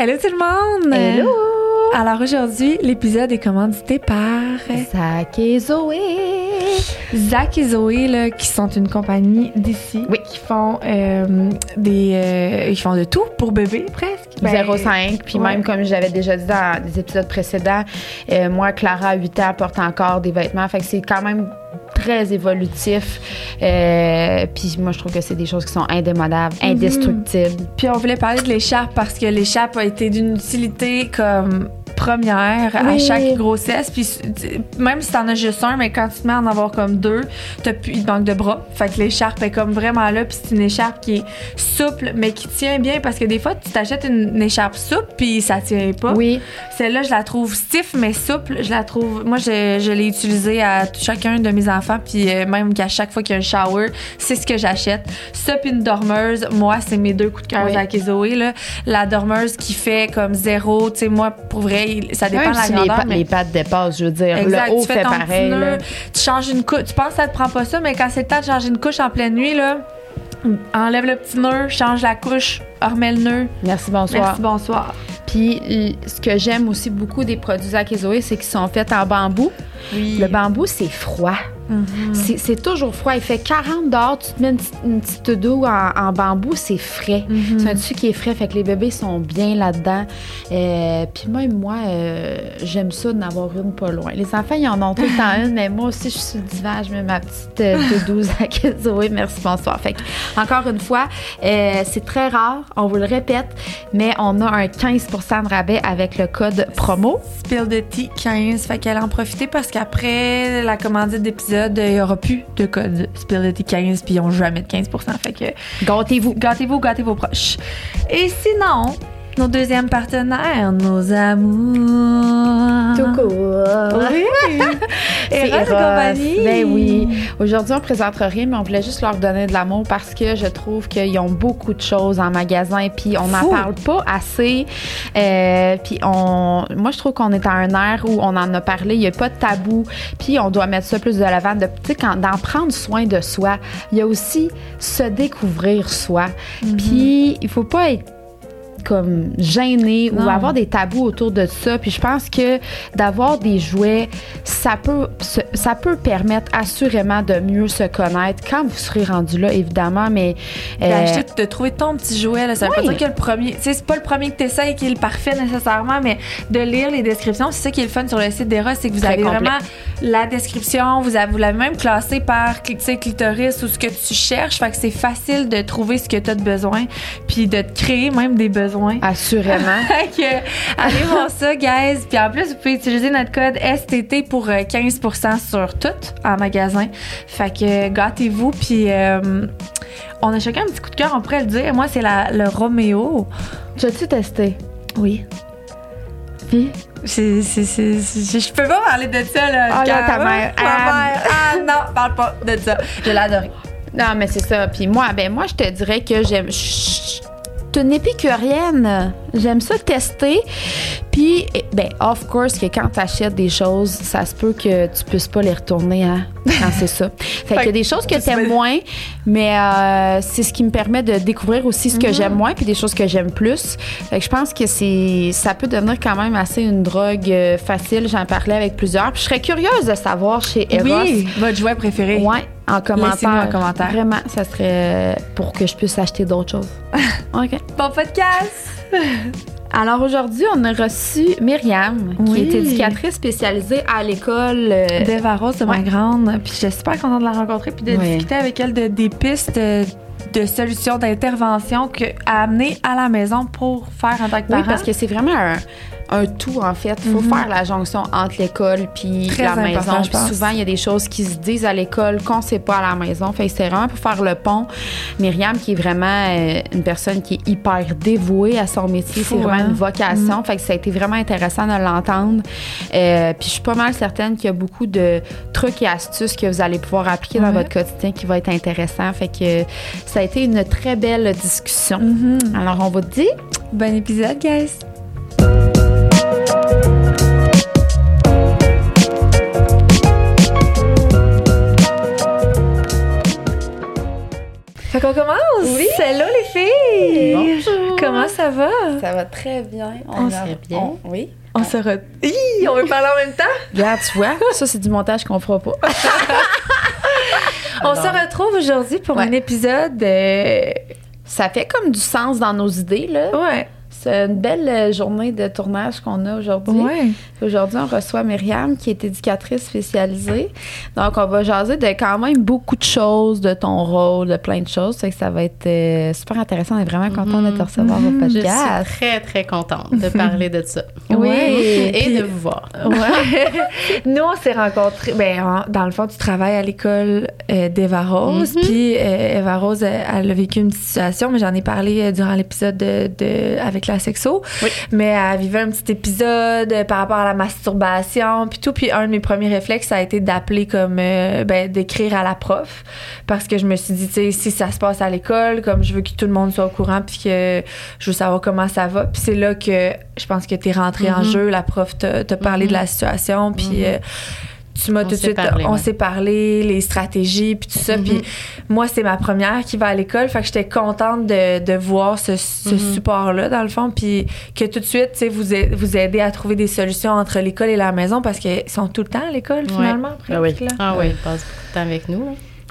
Hello tout le monde! Hello! Alors aujourd'hui, l'épisode est commandité par Zach et Zoé. Zach et Zoé, là, qui sont une compagnie d'ici. Oui. Qui font euh, des. euh, ils font de tout pour bébé, presque. Ben, 0,5. Puis ouais. même comme j'avais déjà dit dans des épisodes précédents, euh, moi, Clara, à 8 ans, porte encore des vêtements. Fait que c'est quand même très évolutif. Euh, puis moi, je trouve que c'est des choses qui sont indémodables, indestructibles. Puis on voulait parler de l'écharpe parce que l'écharpe a été d'une utilité comme première à chaque grossesse. Puis même si t'en as juste un, mais quand tu te mets à en avoir comme deux, t'as plus, il te manque de bras. Fait que l'écharpe est comme vraiment là. Puis c'est une écharpe qui est souple, mais qui tient bien parce que des fois, tu t'achètes une, une écharpe souple puis ça tient pas. Oui. Celle-là, je la trouve stiff mais souple. Je la trouve. Moi, je, je l'ai utilisée à chacun de mes enfants, puis euh, même qu'à chaque fois qu'il y a un shower, c'est ce que j'achète. Ça, puis une dormeuse. Moi, c'est mes deux coups de cœur Oui. Et Zoé, là. La dormeuse qui fait comme zéro. Tu sais, moi, pour vrai, ça dépend de la si les, grandeur. pa- mais- les pattes dépassent, je veux dire. Exact, le haut tu fait pareil. tu changes une couche. Tu penses que ça te prend pas ça, mais quand c'est le temps de changer une couche en pleine nuit, là, enlève le petit nœud, change la couche, remets le nœud. Merci, bonsoir. Merci, bonsoir. Puis ce que j'aime aussi beaucoup des produits Zach et Zoé, c'est qu'ils sont faits en bambou. Oui. Le bambou, c'est froid. Mhm. C'est- C'est toujours froid. Il fait 40 dehors, tu te mets une petite, une petite douce en, en bambou, c'est frais. Mhm. C'est un tissu qui est frais, fait que les bébés sont bien là-dedans. Euh, Puis même moi, euh, j'aime ça d'en avoir une pas loin. Les enfants, ils en ont tout le temps une, mais moi aussi, je suis sur le divan, je mets ma petite euh, douce à Zoé. Merci, bonsoir. Fait que, encore une fois, c'est très rare, on vous le répète, mais on a un 15% de rabais avec le code promo. Spill the tea 15. Fait qu'elle en profiter parce qu'après la commandite d'épisode, il n'y aura plus de code Spill the tea 15 puis ils n'ont jamais de 15 Fait que Gâtez-vous. gâtez-vous, gâtez vos proches. Et sinon, nos deuxièmes partenaires, nos amours. Tout court. Oui. Et compagnie. Ben oui. Aujourd'hui, on présentera rien, mais on voulait juste leur donner de l'amour parce que je trouve qu'ils ont beaucoup de choses en magasin, puis on n'en parle pas assez. Euh, puis on, moi, je trouve qu'on est à un air où on en a parlé, il n'y a pas de tabou, puis on doit mettre ça plus de l'avant, de, tu sais, quand- d'en prendre soin de soi. Il y a aussi se découvrir soi. Mhm. Puis il faut pas être comme gêné ou avoir des tabous autour de ça. Puis je pense que d'avoir des jouets, ça peut, ça peut permettre assurément de mieux se connaître quand vous serez rendu là, évidemment. Mais euh, de trouver ton petit jouet, là, ça veut Oui. pas dire que le premier, c'est pas le premier que tu essayes qui est le parfait nécessairement, mais de lire les descriptions, c'est ça qui est le fun sur le site d'Eros, c'est que vous Très avez complet. vraiment la description, vous avez- vous l'avez même classé par clitoris ou ce que tu cherches, fait que c'est facile de trouver ce que tu as de besoin, puis de te créer même des besoins. Assurément. Fait que, allez voir ça, guys. Puis en plus, vous pouvez utiliser notre code STT pour euh, 15% sur tout en magasin. Fait que gâtez-vous. Puis euh, on a chacun un petit coup de cœur, on pourrait le dire. Moi, c'est la- le Roméo. tu as-tu testé? Oui. Puis? Je peux pas parler de ça, là. Ah, là, ta mère. Ma Ah. mère. Ah non, parle pas de ça. Je l'ai adoré. Non, mais c'est ça. Puis moi, ben moi, je te dirais que j'aime. Je suis une épicurienne. J'aime ça tester. Puis, eh, ben, of course, que quand tu achètes des choses, ça se peut que tu puisses pas les retourner hein, quand c'est ça. Fait qu'il y a des choses que tu t'aimes moins, mais euh, c'est ce qui me permet de découvrir aussi ce que j'aime moins, puis des choses que j'aime plus. Fait que je pense que c'est, ça peut devenir quand même assez une drogue euh, facile. J'en parlais avec plusieurs. Puis je serais curieuse de savoir chez Eros. Oui, votre jouet préféré. Ouais, en commentaire. Un commentaire. Vraiment, ça serait pour que je puisse acheter d'autres choses. OK. Bon podcast. Alors aujourd'hui, on a reçu Myriam, Oui. qui est éducatrice spécialisée à l'école. euh, Devaros de ma Ouais. grande. Puis j'étais super contente de la rencontrer puis de Ouais. discuter avec elle de, des pistes euh, de solutions d'intervention à amener à la maison pour faire en tant que Oui, parent. parce que c'est vraiment un, un tout, en fait. Il faut Mhm. faire la jonction entre l'école puis la maison. Puis souvent, il y a des choses qui se disent à l'école qu'on ne sait pas à la maison. Fait que c'est vraiment pour faire le pont. Myriam, qui est vraiment euh, une personne qui est hyper dévouée à son métier, c'est vraiment hein? une vocation. Fait que ça a été vraiment intéressant de l'entendre. Euh, puis je suis pas mal certaine qu'il y a beaucoup de trucs et astuces que vous allez pouvoir appliquer dans votre quotidien qui va être intéressant. Fait que ça a été une très belle discussion. Mhm. Alors, on vous dit Bon épisode, guys. Fait qu'on commence? Oui. Hello les filles! Bonjour! Comment ça va? Ça va très bien. On a- très bien. on- oui. On se re... Hi, on veut parler en même temps? Regarde, tu vois, ça, c'est du montage qu'on fera pas. On se retrouve aujourd'hui pour Ouais. un épisode. euh, Ça fait comme du sens dans nos idées, là. Ouais. C'est une belle euh, journée de tournage qu'on a aujourd'hui. Ouais. Aujourd'hui, on reçoit Myriam, qui est éducatrice spécialisée. Donc, on va jaser de quand même beaucoup de choses, de ton rôle, de plein de choses. Fait que ça va être euh, super intéressant. On est vraiment content de te recevoir Mhm. au Je suis podcast. très, très contente de parler de ça. Oui. Et Puis- de vous voir. Ouais. Nous, on s'est rencontrés. Ben, en- dans le fond, tu travailles à l'école euh, d'Eva Rose. Puis, euh, Eva Rose, elle a vécu une situation, mais j'en ai parlé euh, durant l'épisode de, de- avec la sexo. Oui. Mais elle vivait un petit épisode euh, par rapport à la masturbation, puis tout. Puis, un de mes premiers réflexes, ça a été d'appeler comme. euh, ben, d'écrire à la prof. Parce que je me suis dit, tu sais, si ça se passe à l'école, comme je veux que tout le monde soit au courant, puis que je veux savoir comment ça va. Puis, c'est là que je pense que tu es rentré en Mhm. jeu. La prof t'a parlé de la situation, puis. Mhm. euh, tu m'as On tout de s'est suite, parlé, on ouais. s'est parlé, les stratégies, puis tout ça. Puis moi, c'est ma première qui va à l'école, fait que j'étais contente de, de voir ce, ce Mhm. support-là, dans le fond, puis que tout de suite, tu sais, vous, a- vous aider à trouver des solutions entre l'école et la maison, parce qu'ils sont tout le temps à l'école, Ouais. finalement, Ah oui. presque, là. Ah oui, ils passent beaucoup de temps avec nous.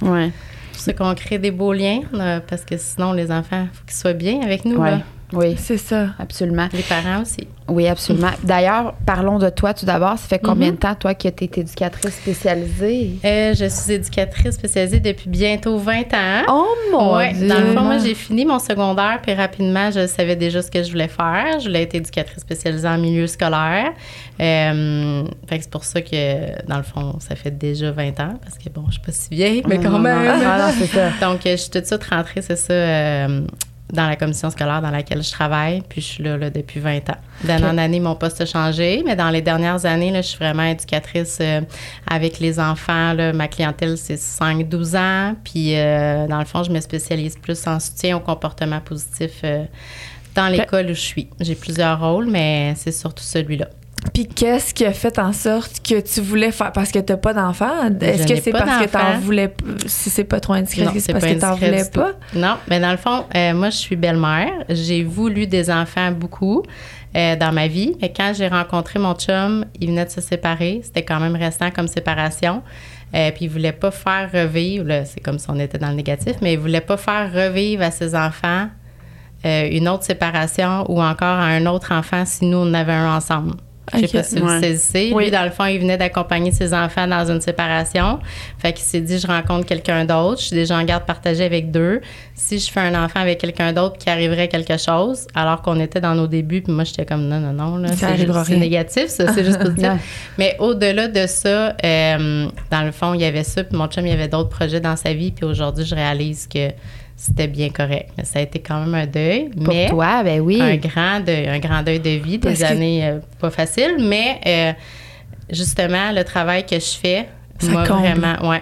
là. Ouais. C'est pour ça qu'on crée des beaux liens, là, parce que sinon, les enfants, il faut qu'ils soient bien avec nous. Ouais. là. Oui, C'est ça. absolument. Les parents aussi. Oui, absolument. D'ailleurs, parlons de toi tout d'abord. Ça fait combien Mhm. de temps, toi, que tu es éducatrice spécialisée? Euh, je suis éducatrice spécialisée depuis bientôt 20 ans. Oh mon Ouais, Dieu! dans le fond, moi, j'ai fini mon secondaire, puis rapidement, je savais déjà ce que je voulais faire. Je voulais être éducatrice spécialisée en milieu scolaire. Euh, fait que c'est pour ça que, dans le fond, ça fait déjà 20 ans, parce que, bon, je suis pas si vieille, mais Non, quand non, même. non. Ah, non, c'est ça. Donc, euh, je suis tout de suite rentrée, c'est ça, euh, dans la commission scolaire dans laquelle je travaille, puis je suis là, là, depuis 20 ans. D'année Ok. en année, mon poste a changé, mais dans les dernières années, là, je suis vraiment éducatrice euh, avec les enfants. là. ma clientèle, c'est 5-12 ans, puis euh, dans le fond, je me spécialise plus en soutien au comportement positif euh, dans l'école où je suis. J'ai plusieurs rôles, mais c'est surtout celui-là. Puis qu'est-ce qui a fait en sorte que tu voulais faire? Parce que t'as pas d'enfant? Est-ce que c'est parce que t'en voulais si c'est pas trop indiscret, Non, c'est parce que t'en voulais pas? Non, mais dans le fond, euh, moi, je suis belle-mère. J'ai voulu des enfants beaucoup euh, dans ma vie. Mais quand j'ai rencontré mon chum, il venait de se séparer. C'était quand même restant comme séparation. Euh, puis il voulait pas faire revivre, c'est comme si on était dans le négatif, mais il voulait pas faire revivre à ses enfants une autre séparation ou encore à un autre enfant si nous, on avait un ensemble. Je sais pas si vous saisissez. Oui. Lui, dans le fond, il venait d'accompagner ses enfants dans une séparation. Fait qu'il s'est dit, je rencontre quelqu'un d'autre. Je suis déjà en garde partagée avec deux. Si je fais un enfant avec quelqu'un d'autre qui arriverait quelque chose, alors qu'on était dans nos débuts, puis moi, j'étais comme, non, non, non, là, Ça c'est c'est négatif, ça, c'est juste positif. Ouais. Mais au-delà de ça, euh, dans le fond, il y avait ça, puis mon chum, il y avait d'autres projets dans sa vie, puis aujourd'hui, je réalise que c'était bien correct. Mais ça a été quand même un deuil. Pour mais toi, ben oui. un grand deuil, un grand deuil de vie, Parce des que- années euh, pas faciles, mais euh, justement le travail que je fais comble. vraiment, ouais.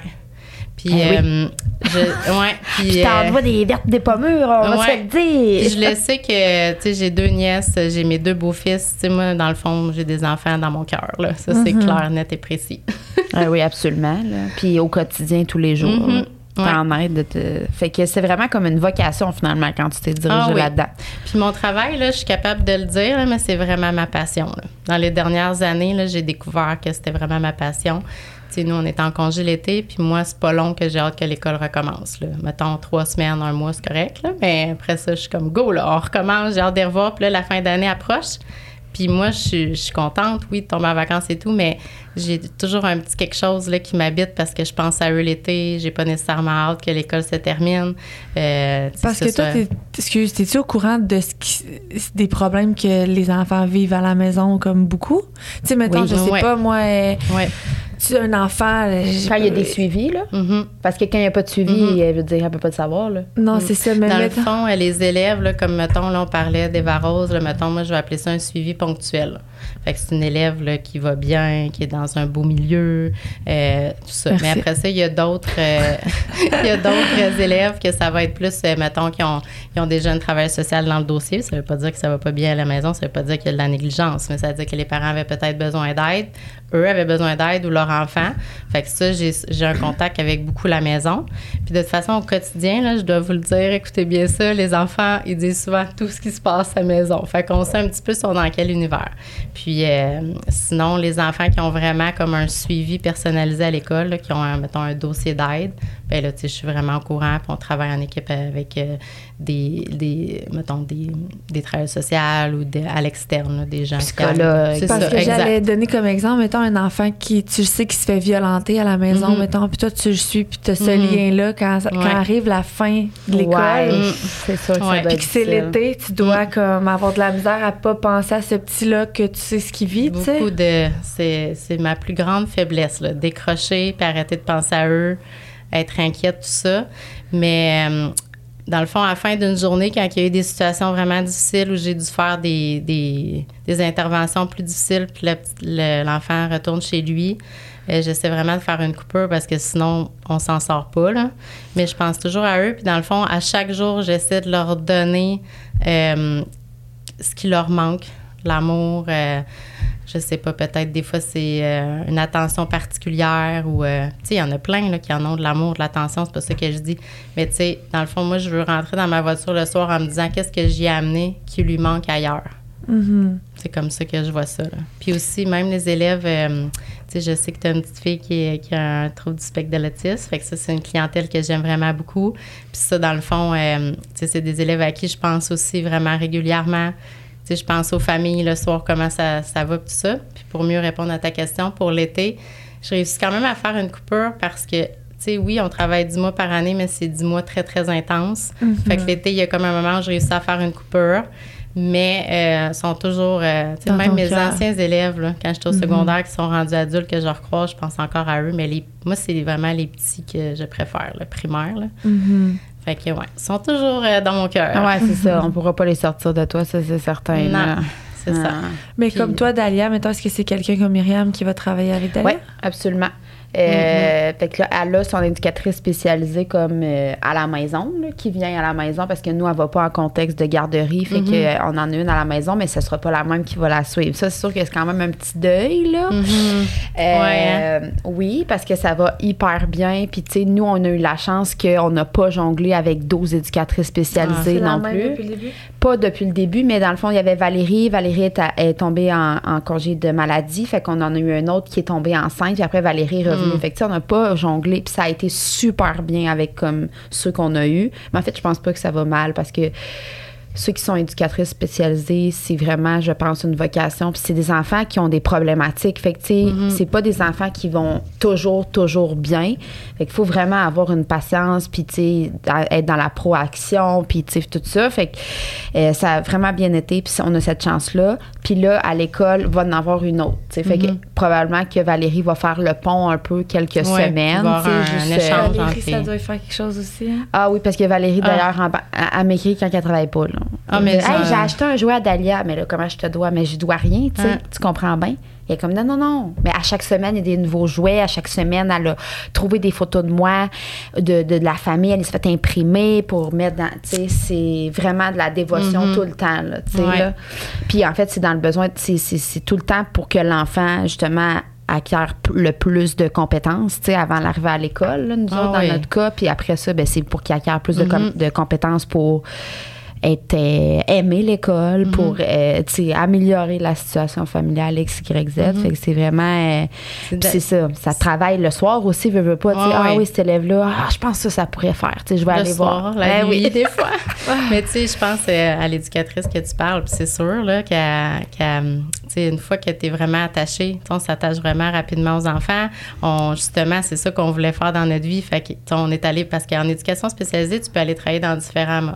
Puis, oui. euh, je, ouais, puis, euh, des vertes, des pommures, on va se ouais. le dire. je le sais que, tu sais, j'ai deux nièces, j'ai mes deux beaux-fils. Tu sais, moi, dans le fond, j'ai des enfants dans mon cœur, là. Ça, c'est Mhm. clair, net et précis. Ah oui, absolument. là. Puis au quotidien, tous les jours. Mhm. T'en aides de te... Fait que c'est vraiment comme une vocation, finalement, quand tu t'es dirigé Ah oui. là-dedans. Puis mon travail, là, je suis capable de le dire, là, mais c'est vraiment ma passion. là. Dans les dernières années, là, j'ai découvert que c'était vraiment ma passion. Tu sais, nous, on est en congé l'été, puis moi, c'est pas long que j'ai hâte que l'école recommence. Là. Mettons trois semaines, un mois, c'est correct. Là, mais après ça, je suis comme go, là, on recommence, j'ai hâte de revoir. Puis là, la fin d'année approche. Puis moi, je suis, je suis contente, oui, de tomber en vacances et tout, mais j'ai toujours un petit quelque chose là, qui m'habite parce que je pense à eux l'été. J'ai pas nécessairement hâte que l'école se termine. Euh, Parce que ça toi, excuse, t'es-tu au courant de ce qui, des problèmes que les enfants vivent à la maison comme beaucoup? Tu sais, mettons, Oui. je sais Ouais. pas, moi, euh, Ouais. Tu as un enfant. euh, j'ai Quand il y a des suivis, là. Parce que quand il n'y a pas de suivi, Mhm. elle veut dire, elle peut pas te savoir, là. Non, c'est ça, mais Dans le fond, euh, les élèves, là, comme mettons, là, on parlait d'Eva Rose, là, mettons, moi, je vais appeler ça un suivi ponctuel. Fait que c'est une élève là, qui va bien, qui est dans un beau milieu, euh, tout ça. Merci. Mais après ça, il y a d'autres euh, il y a d'autres élèves que ça va être plus, euh, mettons, qui ont, qui ont déjà un travail social dans le dossier. Ça veut pas dire que ça va pas bien à la maison, ça veut pas dire qu'il y a de la négligence, mais ça veut dire que les parents avaient peut-être besoin d'aide, eux avaient besoin d'aide ou leur enfant. Fait que ça, j'ai j'ai un contact avec beaucoup la maison. Puis de toute façon, au quotidien, là, je dois vous le dire, écoutez bien ça, les enfants, ils disent souvent tout ce qui se passe à la maison. Fait qu'on sait un petit peu sont dans quel univers. Puis euh, sinon, les enfants qui ont vraiment comme un suivi personnalisé à l'école, là, qui ont, un, mettons, un dossier d'aide, ben là, tu sais, je suis vraiment au courant, puis on travaille en équipe avec euh, des, des, mettons, des, des travailleurs sociaux ou à l'externe, là, des gens Psychologues. C'est Parce ça, que exact. j'allais donner comme exemple, mettons, un enfant qui, tu le sais, qui se fait violenter à la maison, Mhm. mettons, puis toi, tu le suis, puis tu as ce Mhm. lien-là quand, quand Ouais. arrive la fin de l'école. Ouais, Mm. c'est sûr que ça doit Puis être que c'est difficile. l'été, tu dois comme avoir de la misère à pas penser à ce petit-là que tu sais ce qu'il vit, tu sais. De. C'est c'est ma plus grande faiblesse. Décrocher, puis arrêter de penser à eux, être inquiète, tout ça. Mais euh, dans le fond, à la fin d'une journée, quand il y a eu des situations vraiment difficiles où j'ai dû faire des, des, des interventions plus difficiles, puis l'enfant retourne chez lui, euh, j'essaie vraiment de faire une coupure parce que sinon, on s'en sort pas. Là. Mais je pense toujours à eux. Puis dans le fond, à chaque jour, j'essaie de leur donner euh, ce qui leur manque, l'amour. euh, je sais pas, peut-être des fois c'est euh, une attention particulière ou euh, tu sais, il y en a plein là, qui en ont de l'amour, de l'attention, c'est pas ça que je dis. Mais tu sais, dans le fond, moi je veux rentrer dans ma voiture le soir en me disant qu'est-ce que j'y ai amené qui lui manque ailleurs? Mhm. C'est comme ça que je vois ça. là. Puis aussi, même les élèves, euh, tu sais, je sais que tu as une petite fille qui, est- qui a un trouble du spectre de l'autisme. Fait que ça, c'est une clientèle que j'aime vraiment beaucoup. Puis ça, dans le fond, euh, tu sais, c'est des élèves à qui je pense aussi vraiment régulièrement. Tu sais, je pense aux familles le soir, comment ça, ça va, tout ça. Puis pour mieux répondre à ta question, pour l'été, je réussis quand même à faire une coupure parce que, tu sais, oui, on travaille 10 mois par année, mais c'est 10 mois très, très intenses. Fait que l'été, il y a comme un moment où je réussis à faire une coupure. Mais euh, sont toujours, euh, tu sais, Dans même mes cœur. anciens élèves, là, quand j'étais au secondaire, qui sont rendus adultes, que je recroise, je pense encore à eux. Mais les, moi, c'est vraiment les petits que je préfère, le primaire. Là. Mhm. Fait que, ouais, ils sont toujours euh, dans mon cœur. Ouais, c'est ça. On pourra pas les sortir de toi, ça, c'est certain. Non, là. c'est ça. Ah. Mais Puis- comme toi, Dalia, mettons, est-ce que c'est quelqu'un comme Myriam qui va travailler avec Dalia? Oui, absolument. Euh, Fait que là, elle a son éducatrice spécialisée comme euh, à la maison, là, qui vient à la maison parce que nous, elle va pas en contexte de garderie. Fait que, euh, on en a une à la maison, mais ce sera pas la même qui va la suivre. Ça, c'est sûr que c'est quand même un petit deuil, là. Mhm. Euh, Ouais? Oui, parce que ça va hyper bien. Puis, tu sais, nous, on a eu la chance qu'on n'a pas jonglé avec 12 éducatrices spécialisées C'est la non même plus. depuis le début? Pas depuis le début, mais dans le fond, il y avait Valérie. Valérie est, à- est tombée en, en congé de maladie. Fait qu'on en a eu un autre qui est tombé enceinte. Puis après, Valérie est revenue. Fait que, on n'a pas jonglé. Puis ça a été super bien avec comme ceux qu'on a eus. Mais en fait, je pense pas que ça va mal parce que ceux qui sont éducatrices spécialisées, c'est vraiment, je pense, une vocation. Puis c'est des enfants qui ont des problématiques. Fait que, tu sais, c'est pas des enfants qui vont toujours, toujours bien. Fait qu'il faut vraiment avoir une patience, puis, tu sais, être dans la proaction, puis, tu sais, tout ça. Fait que euh, ça a vraiment bien été, puis on a cette chance-là. Puis là, à l'école, va en avoir une autre. Fait que probablement que Valérie va faire le pont un peu quelques Ouais, semaines. un- juste, un euh, échange. Valérie, ça doit faire quelque chose aussi. hein? ah oui, parce que Valérie, Ah. d'ailleurs, en elle m'écrit quand elle travaille pas. Là. Ah, mais ça- Hey, j'ai acheté un jouet à Dahlia. Mais là, comment je te dois? Mais je dois rien, tu sais. Tu comprends bien? Elle est comme, non, non, non. Mais à chaque semaine, il y a des nouveaux jouets. À chaque semaine, elle a trouvé des photos de moi, de, de, de la famille. Elle les fait imprimer pour mettre dans. Tu sais, c'est vraiment de la dévotion tout le temps, là, tu sais, Ouais. là. Puis en fait, c'est dans le besoin. C'est, tout le temps pour que l'enfant, justement, acquiert le plus de compétences, tu sais, avant l'arrivée à l'école, nous Ah autres, dans oui. notre cas. Puis après ça, ben, c'est pour qu'il acquiert plus de, com- de compétences pour euh, aimer l'école, pour euh, tu sais, améliorer la situation familiale X, Y, Z. Fait que c'est vraiment... euh, C'est puis de- c'est ça. Ça travaille le soir aussi, veut, veut pas. sais, Ah oui. cet élève-là, ah, je pense que ça, ça pourrait faire. Tu sais, je vais le aller soir, voir. la Ben nuit, oui. des fois. Mais tu sais, je pense euh, à l'éducatrice que tu parles, puis c'est sûr qu'elle, sais, une fois que tu es vraiment attaché, on s'attache vraiment rapidement aux enfants. On, justement, c'est ça qu'on voulait faire dans notre vie. Fait que, on est allé, parce qu'en éducation spécialisée, tu peux aller travailler dans différents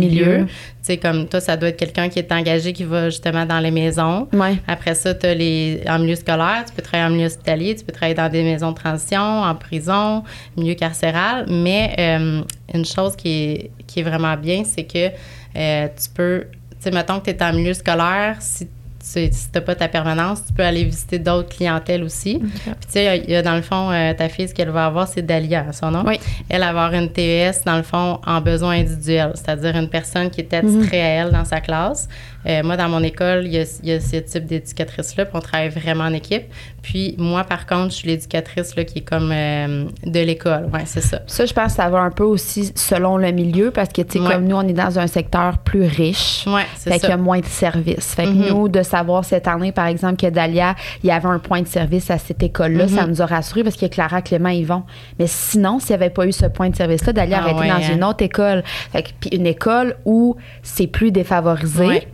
Tu sais, comme toi, ça doit être quelqu'un qui est engagé, qui va justement dans les maisons. Ouais. Après ça, tu as les en milieu scolaire, tu peux travailler en milieu hospitalier, tu peux travailler dans des maisons de transition, en prison, milieu carcéral. Mais euh, une chose qui est, qui est vraiment bien, c'est que euh, tu peux, tu sais, mettons que tu es en milieu scolaire, si tu n'as pas ta permanence, tu peux aller visiter d'autres clientèles aussi. Puis tu sais, il y a dans le fond, euh, ta fille, ce qu'elle va avoir, c'est Dalia, son nom. Oui. Elle va avoir une TES, dans le fond, en besoin individuel, c'est-à-dire une personne qui est attitrée à elle dans sa classe. Euh, moi, dans mon école, il y a, il y a ce type d'éducatrice-là, puis on travaille vraiment en équipe. Puis moi, par contre, je suis l'éducatrice là, qui est comme euh, de l'école. Ouais, c'est ça. Ça, je pense que ça va un peu aussi selon le milieu parce que, tu sais, Ouais. comme nous, on est dans un secteur plus riche. Ouais, c'est Fait qu'il y ça. a moins de services. Fait que Mhm. nous, de savoir cette année, par exemple, que Dalia, il y avait un point de service à cette école-là, Mhm. ça nous a rassurés parce que Clara, Clément, ils vont. Mais sinon, s'il n'y avait pas eu ce point de service-là, Dalia Ah aurait été ouais, dans hein. une autre école. Fait que, puis une école où c'est plus défavorisé. Ouais.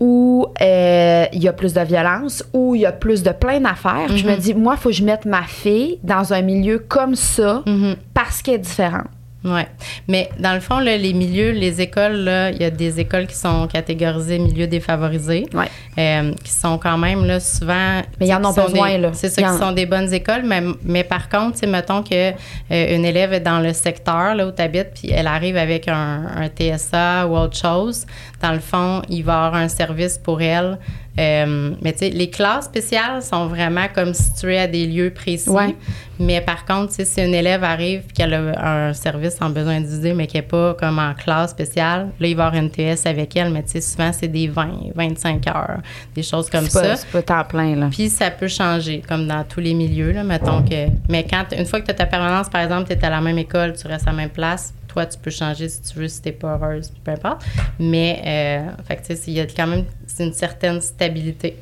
Où euh, il y a plus de violence, où il y a plus de plein d'affaires. Puis Je me Mhm. dis, moi, il faut que je mette ma fille dans un milieu comme ça Mhm. parce qu'elle est différente. Oui. Mais dans le fond, là, les milieux, les écoles, là, il y a des écoles qui sont catégorisées milieux défavorisés, Ouais. euh, qui sont quand même là, souvent. Mais ils en ont besoin, là. C'est ça, qui en- sont des bonnes écoles, mais, mais par contre, mettons que euh, une élève est dans le secteur là, où tu habites, puis elle arrive avec un, un TSA ou autre chose. Dans le fond, il va y avoir un service pour elle. Euh, mais tu sais, les classes spéciales sont vraiment comme situées à des lieux précis. Ouais. Mais par contre, si une élève arrive et qu'elle a un service en besoin d'idée, mais qu'elle n'est pas comme en classe spéciale, là, il va y avoir une TS avec elle, mais tu sais, souvent, c'est des 20, 25 heures, des choses comme pas, ça. c'est pas temps plein, là. Puis ça peut changer, comme dans tous les milieux, là, mettons que... Mais quand, une fois que tu as ta permanence, par exemple, tu es à la même école, tu restes à la même place, toi, tu peux changer si tu veux, si tu pas heureuse, peu importe. Mais, euh, fait que, tu sais, il y a quand même une certaine stabilité.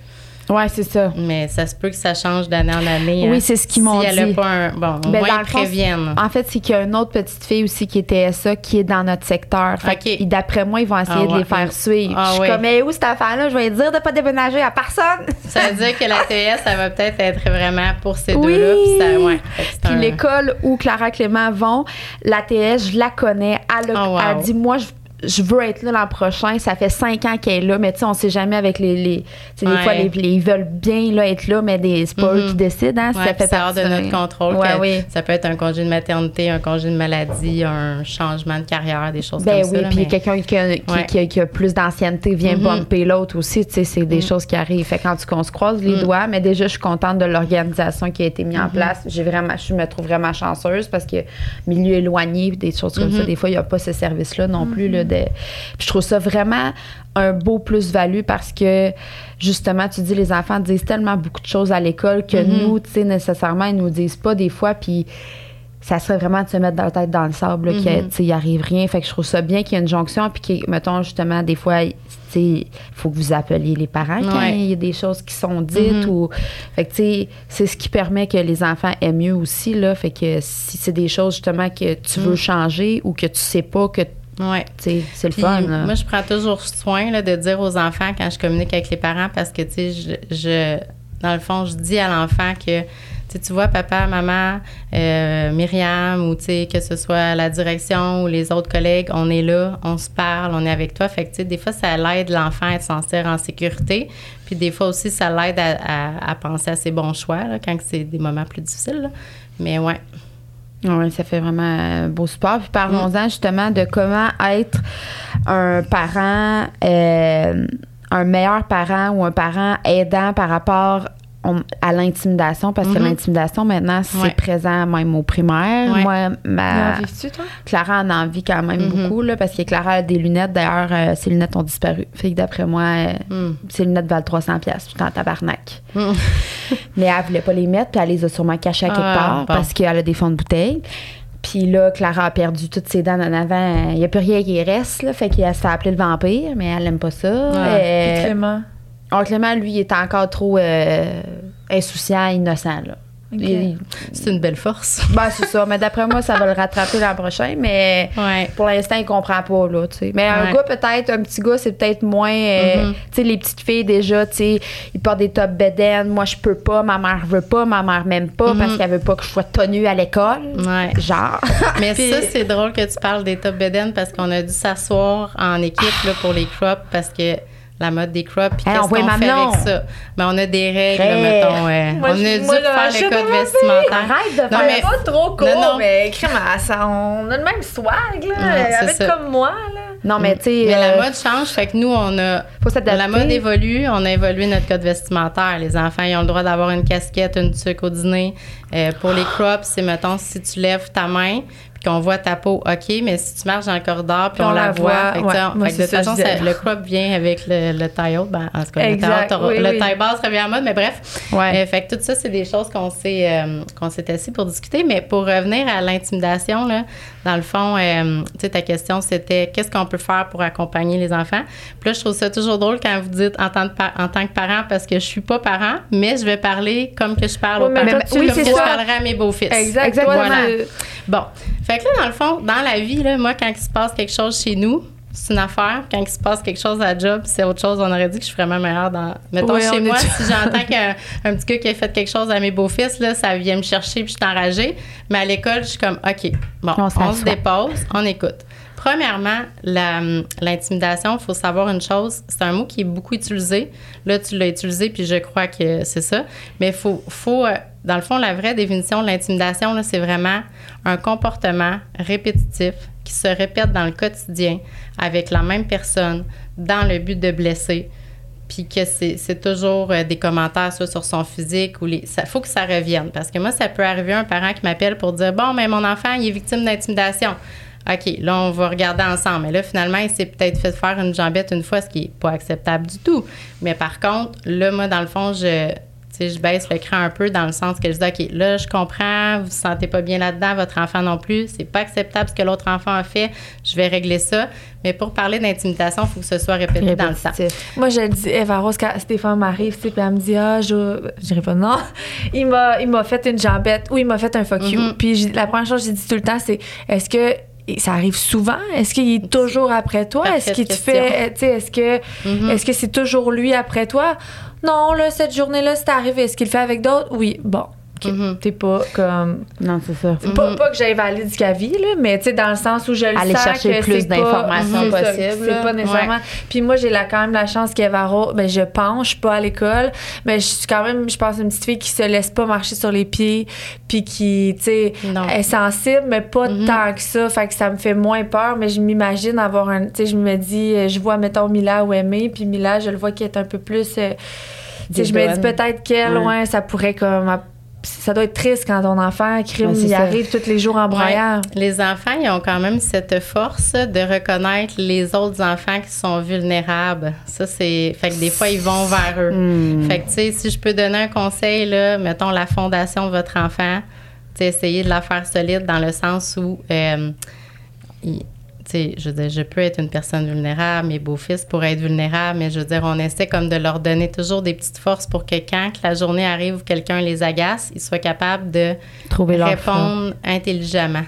Ouais, c'est ça. Mais ça se peut que ça change d'année en année. Oui, hein. c'est ce qu'ils m'ont Si elle a dit. pas un... Bon, Ben, moins, ils fond, préviennent. En fait, c'est qu'il y a une autre petite fille aussi qui était ça, qui est dans notre secteur. Fait d'après moi, ils vont essayer Ah de ouais. les faire suivre. Ah je suis comme, mais où cette affaire-là? Je vais dire de pas déménager à personne. Ça veut dire que la TS, ça va peut-être être vraiment pour ces Oui. deux-là. Ouais. Puis un- l'école où Clara Clément vont, la TS, je la connais. Elle, a, Oh, wow. elle dit, moi, je, je veux être là l'an prochain. Ça fait cinq ans qu'elle est là, mais tu sais, on sait jamais avec les. les tu sais, des fois, les, les- ils veulent bien là, être là, mais c'est pas eux Mhm. qui décident. Hein, Ouais, ça puis fait hors de partie notre contrôle. Ouais, que oui. Ça peut être un congé de maternité, un congé de maladie, un changement de carrière, des choses Ben comme oui, ça. là, puis mais- quelqu'un qui, a- qui, a, qui a plus d'ancienneté vient Mhm. bumper l'autre aussi, tu sais, c'est des choses qui arrivent. Fait quand on se croise les Mhm. doigts, mais déjà, je suis contente de l'organisation qui a été mise en place. J'ai vraiment, je me trouve vraiment chanceuse parce que milieu éloigné, des choses comme ça, des fois, il n'y a pas ce service-là non plus. Là, de, puis je trouve ça vraiment un beau plus-value parce que, justement, tu dis, les enfants disent tellement beaucoup de choses à l'école que Mhm. nous, tu sais, nécessairement, ils nous disent pas des fois, puis ça serait vraiment de se mettre la tête dans le sable, là, qu'il y a- Mhm. tu sais, il arrive rien. Fait que je trouve ça bien qu'il y ait une jonction, puis que, mettons, justement, des fois, tu sais, il faut que vous appeliez les parents quand il y a des choses qui sont dites. Mhm. ou Fait que, tu sais, c'est ce qui permet que les enfants aient mieux aussi, là. Fait que si c'est des choses, justement, que tu veux Mhm. changer ou que tu sais pas que, sais, c'est le fun, là. moi, je prends toujours soin là, de dire aux enfants quand je communique avec les parents parce que, tu sais, je, je- dans le fond, je dis à l'enfant que, tu vois, papa, maman, euh, Myriam, ou, tu sais, que ce soit la direction ou les autres collègues, on est là, on se parle, on est avec toi. Fait que, tu sais, des fois, ça l'aide l'enfant à être sentir en sécurité. Puis, des fois aussi, ça l'aide à, à- à penser à ses bons choix, là, quand c'est des moments plus difficiles, là. Mais ouais. Oui, ça fait vraiment un beau support. Puis parlons-en justement de comment être un parent, euh, un meilleur parent ou un parent aidant par rapport on- à l'intimidation, parce que Mhm. l'intimidation, maintenant, c'est Ouais. présent même au primaire. Ouais. Moi, ma, toi? Clara en a envie quand même Mhm. beaucoup, là, parce que Clara a des lunettes. D'ailleurs, euh, ses lunettes ont disparu. Fait que d'après moi, euh, Mm. ses lunettes valent 300$. piastres. Je suis en tabarnak. Mm. Mais elle voulait pas les mettre, puis elle les a sûrement cachées à quelque Ah, part bon. parce qu'elle a des fonds de bouteille. Puis là, Clara a perdu toutes ses dents en avant. Il n'y a plus rien qui reste, là. Fait qu'elle se fait appeler le vampire, mais elle n'aime pas ça. Ah. Euh, Puis Clément. Oh, Clément, lui, il est encore trop euh, insouciant, innocent, là. Ok. Il- C'est une belle force. ben, c'est ça. Mais d'après moi, ça va le rattraper l'an prochain. Mais Ouais. pour l'instant, il comprend pas, là, tu sais. Mais un gars, peut-être, un petit gars, c'est peut-être moins... euh, Mhm. Tu sais, les petites filles, déjà, tu sais, ils portent des top bedaines. Moi, je peux pas. Ma mère veut pas. Ma mère m'aime pas parce qu'elle veut pas que je sois tenue à l'école. Ouais. Genre. Mais Puis- ça, c'est drôle que tu parles des top beden parce qu'on a dû s'asseoir en équipe là, pour les crops parce que la mode des crops, puis Hey, qu'est-ce qu'on fait avec ça? Ben, on a des règles, Hey. mettons. euh, Moi, on a dû moi, faire je le code sais pas, vestimentaire. Arrête de Non, faire mais- pas trop court, Non, non. mais crème, ça, on a le même swag, là. Avec ça. comme moi, là. Non, mais tu sais. Mais la euh, mode change, fait que nous, on a. Faut s'adapter. La mode évolue, on a évolué notre code vestimentaire. Les enfants, ils ont le droit d'avoir une casquette, une tuque au dîner. Euh, pour les crops, c'est, mettons, si tu lèves ta main, qu'on voit ta peau, OK, mais si tu marches dans le corridor puis on, la voit, ouais. Moi, que de toute façon, le crop vient avec le, le taille haute. Ben, en tout cas, le taille oui, le oui. taille basse revient en mode, mais bref. Ouais. Euh, fait que tout ça, c'est des choses qu'on s'est euh, qu'on s'est assis pour discuter. Mais pour revenir à l'intimidation, là, dans le fond, euh, tu sais, ta question, c'était qu'est-ce qu'on peut faire pour accompagner les enfants? Puis là, je trouve ça toujours drôle quand vous dites en tant, que pa- en tant que parent, parce que je suis pas parent, mais je vais parler comme que je parle Oui, aux mais parents, comme oui, c'est que je ça. parlerais à mes beaux-fils. Exact. Exactement. Voilà. Bon. Fait que là, dans le fond, dans la vie, là, moi, quand il se passe quelque chose chez nous, c'est une affaire. Quand il se passe quelque chose à la job, c'est autre chose. On aurait dit que je suis vraiment meilleure dans. Mettons, Oui, chez moi, si j'entends qu'un un petit gars qui a fait quelque chose à mes beaux-fils, là, ça vient me chercher puis je suis enragée. Mais à l'école, je suis comme, OK, bon, On se dépose, on écoute. Premièrement, l'intimidation, il faut savoir une chose, c'est un mot qui est beaucoup utilisé. Là, tu l'as utilisé, puis je crois que c'est ça. Mais il faut, faut, euh, dans le fond, la vraie définition de l'intimidation, là, c'est vraiment un comportement répétitif qui se répète dans le quotidien avec la même personne dans le but de blesser puis que c'est toujours euh, des commentaires soit sur son physique ou les faut que ça revienne parce que moi ça peut arriver un parent qui m'appelle pour dire bon mais mon enfant il est victime d'intimidation OK, là, on va regarder ensemble. Mais là, finalement, il s'est peut-être fait faire une jambette une fois, ce qui n'est pas acceptable du tout. Mais par contre, là, moi, dans le fond, je, sais, je baisse le cran un peu dans le sens que je dis, OK, là, je comprends, vous vous sentez pas bien là-dedans, votre enfant non plus, c'est pas acceptable ce que l'autre enfant a fait, je vais régler ça. Mais pour parler d'intimidation, il faut que ce soit répété dans le temps. Moi, je le dis, Eva Rose, quand Stéphane m'arrive, puis elle me dit, ah, je, je dirais pas non. Il m'a, il m'a fait une jambette ou il m'a fait un fuck you. Mhm. Puis la première chose que j'ai dit tout le temps, c'est, est-ce que ça arrive souvent? Est-ce qu'il est toujours après toi? Est-ce qu'il te question. fait, tu sais, est-ce que, Mhm. est-ce que c'est toujours lui après toi? Non, là, cette journée-là, c'est arrivé. Est-ce qu'il fait avec d'autres? Oui. Bon. OK. Mhm. T'es pas comme. Non, c'est ça. C'est Pas, pas que j'ai valide ce qu'elle vit, là, mais tu sais, dans le sens où je le Aller sens chercher que plus d'informations ça, possibles, C'est pas nécessairement. Puis moi, j'ai la, quand même la chance qu'Eva Rose, ben, je pense, je suis pas à l'école, mais je suis quand même, je pense, une petite fille qui se laisse pas marcher sur les pieds, puis qui, tu sais, est sensible, mais pas Mhm. tant que ça. Fait que ça me fait moins peur, mais je m'imagine avoir un. Tu sais, je me dis, euh, je vois, mettons, Mila ou Aimée, puis Mila, je le vois qui est un peu plus. euh, tu sais, je me dis peut-être qu'elle, Ouais. ouais, ça pourrait comme. Ça doit être triste quand ton enfant crime, Ouais, il ça. arrive tous les jours en broyant. Ouais. Les enfants, ils ont quand même cette force de reconnaître les autres enfants qui sont vulnérables. Ça, c'est. Fait que des fois, ils vont vers eux. Hmm. Fait que, tu sais, si je peux donner un conseil, là, mettons la fondation de votre enfant, tu sais, essayez de la faire solide dans le sens où, euh, il- sais, je veux dire, je peux être une personne vulnérable, mes beaux-fils pourraient être vulnérables, mais je veux dire, on essaie comme de leur donner toujours des petites forces pour que quand la journée arrive où quelqu'un les agace, ils soient capables de Trouver leur répondre intelligemment.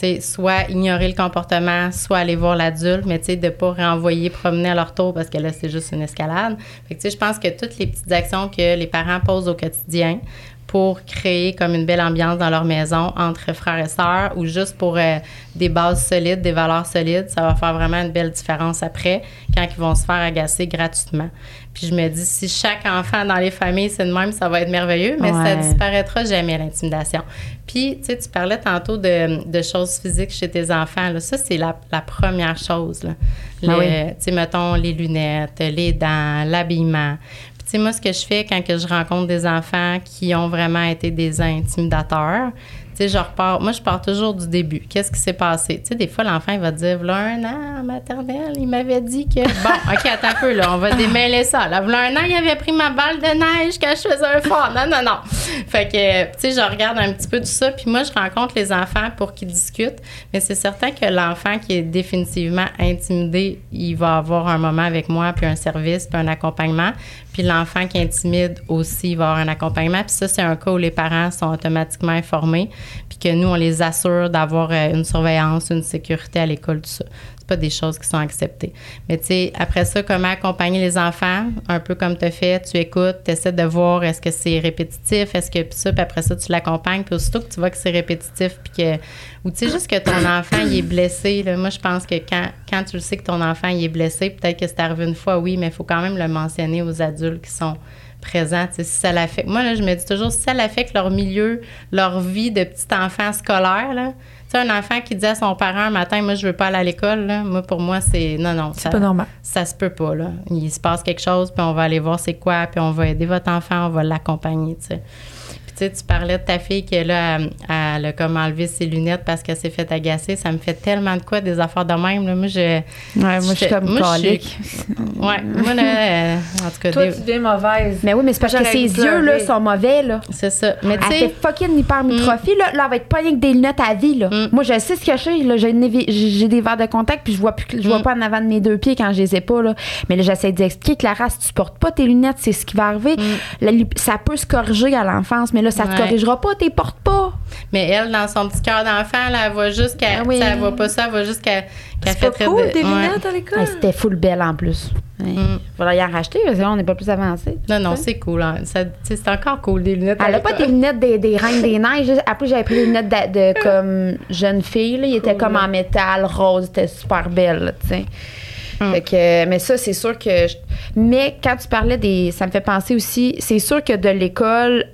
Tu sais, soit ignorer le comportement, soit aller voir l'adulte, mais de ne pas renvoyer, promener à leur tour parce que là, c'est juste une escalade. Fait que, je pense que toutes les petites actions que les parents posent au quotidien pour créer comme une belle ambiance dans leur maison entre frères et sœurs ou juste pour euh, des bases solides, des valeurs solides, ça va faire vraiment une belle différence après quand ils vont se faire agacer gratuitement. Puis je me dis, si chaque enfant dans les familles, c'est de même, ça va être merveilleux, mais ça Ouais. disparaîtra jamais, l'intimidation. Puis, tu sais, tu parlais tantôt de, de choses physiques chez tes enfants. Là. Ça, c'est la, la première chose. Là. Ah oui. Tu sais, mettons, les lunettes, les dents, l'habillement. Sais, moi, ce que je fais quand que je rencontre des enfants qui ont vraiment été des intimidateurs, tu sais, je repars. Moi, je pars toujours du début. Qu'est-ce qui s'est passé? Tu sais, des fois, l'enfant, il va dire, voilà un an, maternelle, il m'avait dit que. Bon, OK, attends un peu, là, on va démêler ça. Là, voilà un an, il avait pris ma balle de neige quand je faisais un fort. Non, non, non. Fait que, tu sais, je regarde un petit peu tout ça, puis moi, je rencontre les enfants pour qu'ils discutent, mais c'est certain que l'enfant qui est définitivement intimidé, il va avoir un moment avec moi, puis un service, puis un accompagnement. Puis l'enfant qui est intimide aussi, va avoir un accompagnement. Puis ça, c'est un cas où les parents sont automatiquement informés, puis que nous, on les assure d'avoir euh, une surveillance, une sécurité à l'école. Pas des choses qui sont acceptées. Mais tu sais, après ça, comment accompagner les enfants? Un peu comme tu as fait, tu écoutes, tu essaies de voir est-ce que c'est répétitif, est-ce que ça, puis après ça, tu l'accompagnes. Puis aussitôt que tu vois que c'est répétitif, puis que. Ou tu sais, juste que ton enfant, il est blessé. Moi, je pense que quand, quand tu le sais que ton enfant, il est blessé, peut-être que c'est arrivé une fois, oui, mais il faut quand même le mentionner aux adultes qui sont présents. Tu sais, si ça l'affecte. Moi, là, je me dis toujours, si ça l'affecte leur milieu, leur vie de petit enfant scolaire, là, sais, un enfant qui dit à son parent un matin, moi, je veux pas aller à l'école, là, moi, pour moi, c'est. Non, non. C'est ça- pas normal. ça se peut pas, là. Il se passe quelque chose, puis on va aller voir c'est quoi, puis on va aider votre enfant, on va l'accompagner, tu sais. Tu sais, tu parlais de ta fille qui est là, à, elle a comme enlevé ses lunettes parce qu'elle s'est fait agacer. Ça me fait tellement de quoi, des affaires de même. Là. Moi, je. Ouais, moi, je suis comme moi, je suis- colique. Ouais, moi, là, euh, en tout cas, Toi, des- tu deviens mauvaise. Mais oui, mais c'est parce que ses yeux, là, sont mauvais, là. c'est ça. Mais tu Elle fait sais, fucking hypermétrophie, là. Là, elle va être pas rien que des lunettes à vie, là. Mm. Moi, je sais ce que je sais, là. J'ai, une évi- j'ai des verres de contact, puis je vois, plus, je vois Mm. pas en avant de mes deux pieds quand je les ai pas, là. Mais là, j'essaie d'expliquer, Clara, si tu portes pas tes lunettes, c'est ce qui va arriver. La lip- ça peut se corriger à l'enfance, mais là, ça. Ouais. te corrigera pas, t'es portes pas. mais elle, dans son petit cœur d'enfant, là, elle voit juste qu'elle. Ah oui. tu Elle voit pas ça, elle voit juste qu'elle pas fait cool, de- tes ouais. lunettes à l'école? Ouais, c'était full belle en plus. Ouais. Mm. Faudrait y en racheter, parce que là, on n'est pas plus avancé. Non, non, c'est cool. hein. Tu c'est encore cool, des lunettes. à Elle a pas des lunettes des, des reines des neiges. Après, j'avais pris des lunettes de, de comme jeune fille. Là. Il était comme en métal rose. C'était super belle, là, tu sais. Mm. Fait que, mais ça, c'est sûr que. je- Mais quand tu parlais des. Ça me fait penser aussi. C'est sûr que de l'école.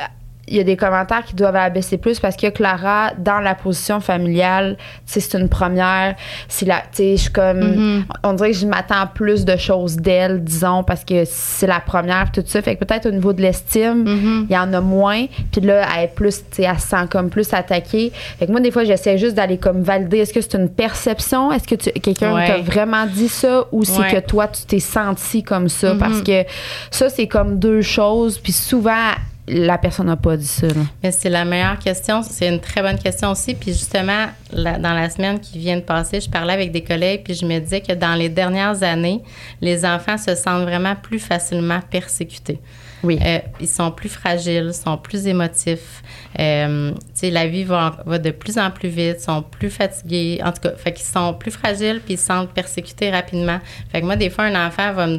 Il y a des commentaires qui doivent abaisser plus parce que Clara, dans la position familiale, c'est une première. C'est la, tu sais, je suis comme. Mhm. On dirait que je m'attends plus de choses d'elle, disons, parce que c'est la première, tout ça. Fait que peut-être au niveau de l'estime, Mhm. il y en a moins. Puis là, elle est plus, tu sais, elle se sent comme plus attaquée. Fait que moi, des fois, j'essaie juste d'aller comme valider. Est-ce que c'est une perception? Est-ce que tu- quelqu'un Ouais. t'a vraiment dit ça? Ou c'est Ouais. que toi, tu t'es senti comme ça? Mhm. Parce que ça, c'est comme deux choses. Puis souvent, la personne n'a pas dit ça. Mais c'est la meilleure question. C'est une très bonne question aussi. Puis justement, dans la semaine qui vient de passer, je parlais avec des collègues, puis je me disais que dans les dernières années, les enfants se sentent vraiment plus facilement persécutés. Oui. Euh, ils sont plus fragiles, sont plus émotifs. Euh, la vie va, de plus en plus vite, sont plus fatigués. En tout cas, fait qu'ils sont plus fragiles puis ils se sentent persécutés rapidement. Fait que moi, des fois, un enfant va me,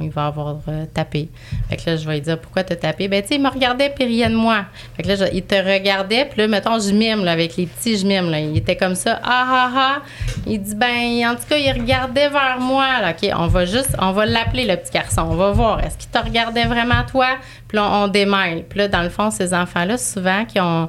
il va avoir euh, tapé. Fait que là, je vais lui dire pourquoi t'as tapé? Ben, tu sais, il me regardait puis riait de moi. Fait que là, il te regardait puis là, mettons, je mime là, avec les petits, je mime là. Il était comme ça, ah ah ah. Il dit ben, en tout cas, il regardait vers moi. Ok, on va juste, on va l'appeler le petit garçon. On va voir. Est-ce qu'il te regardait vraiment? Toi? Puis là, on, on démêle. Puis là, dans le fond, ces enfants-là, souvent, qui ont,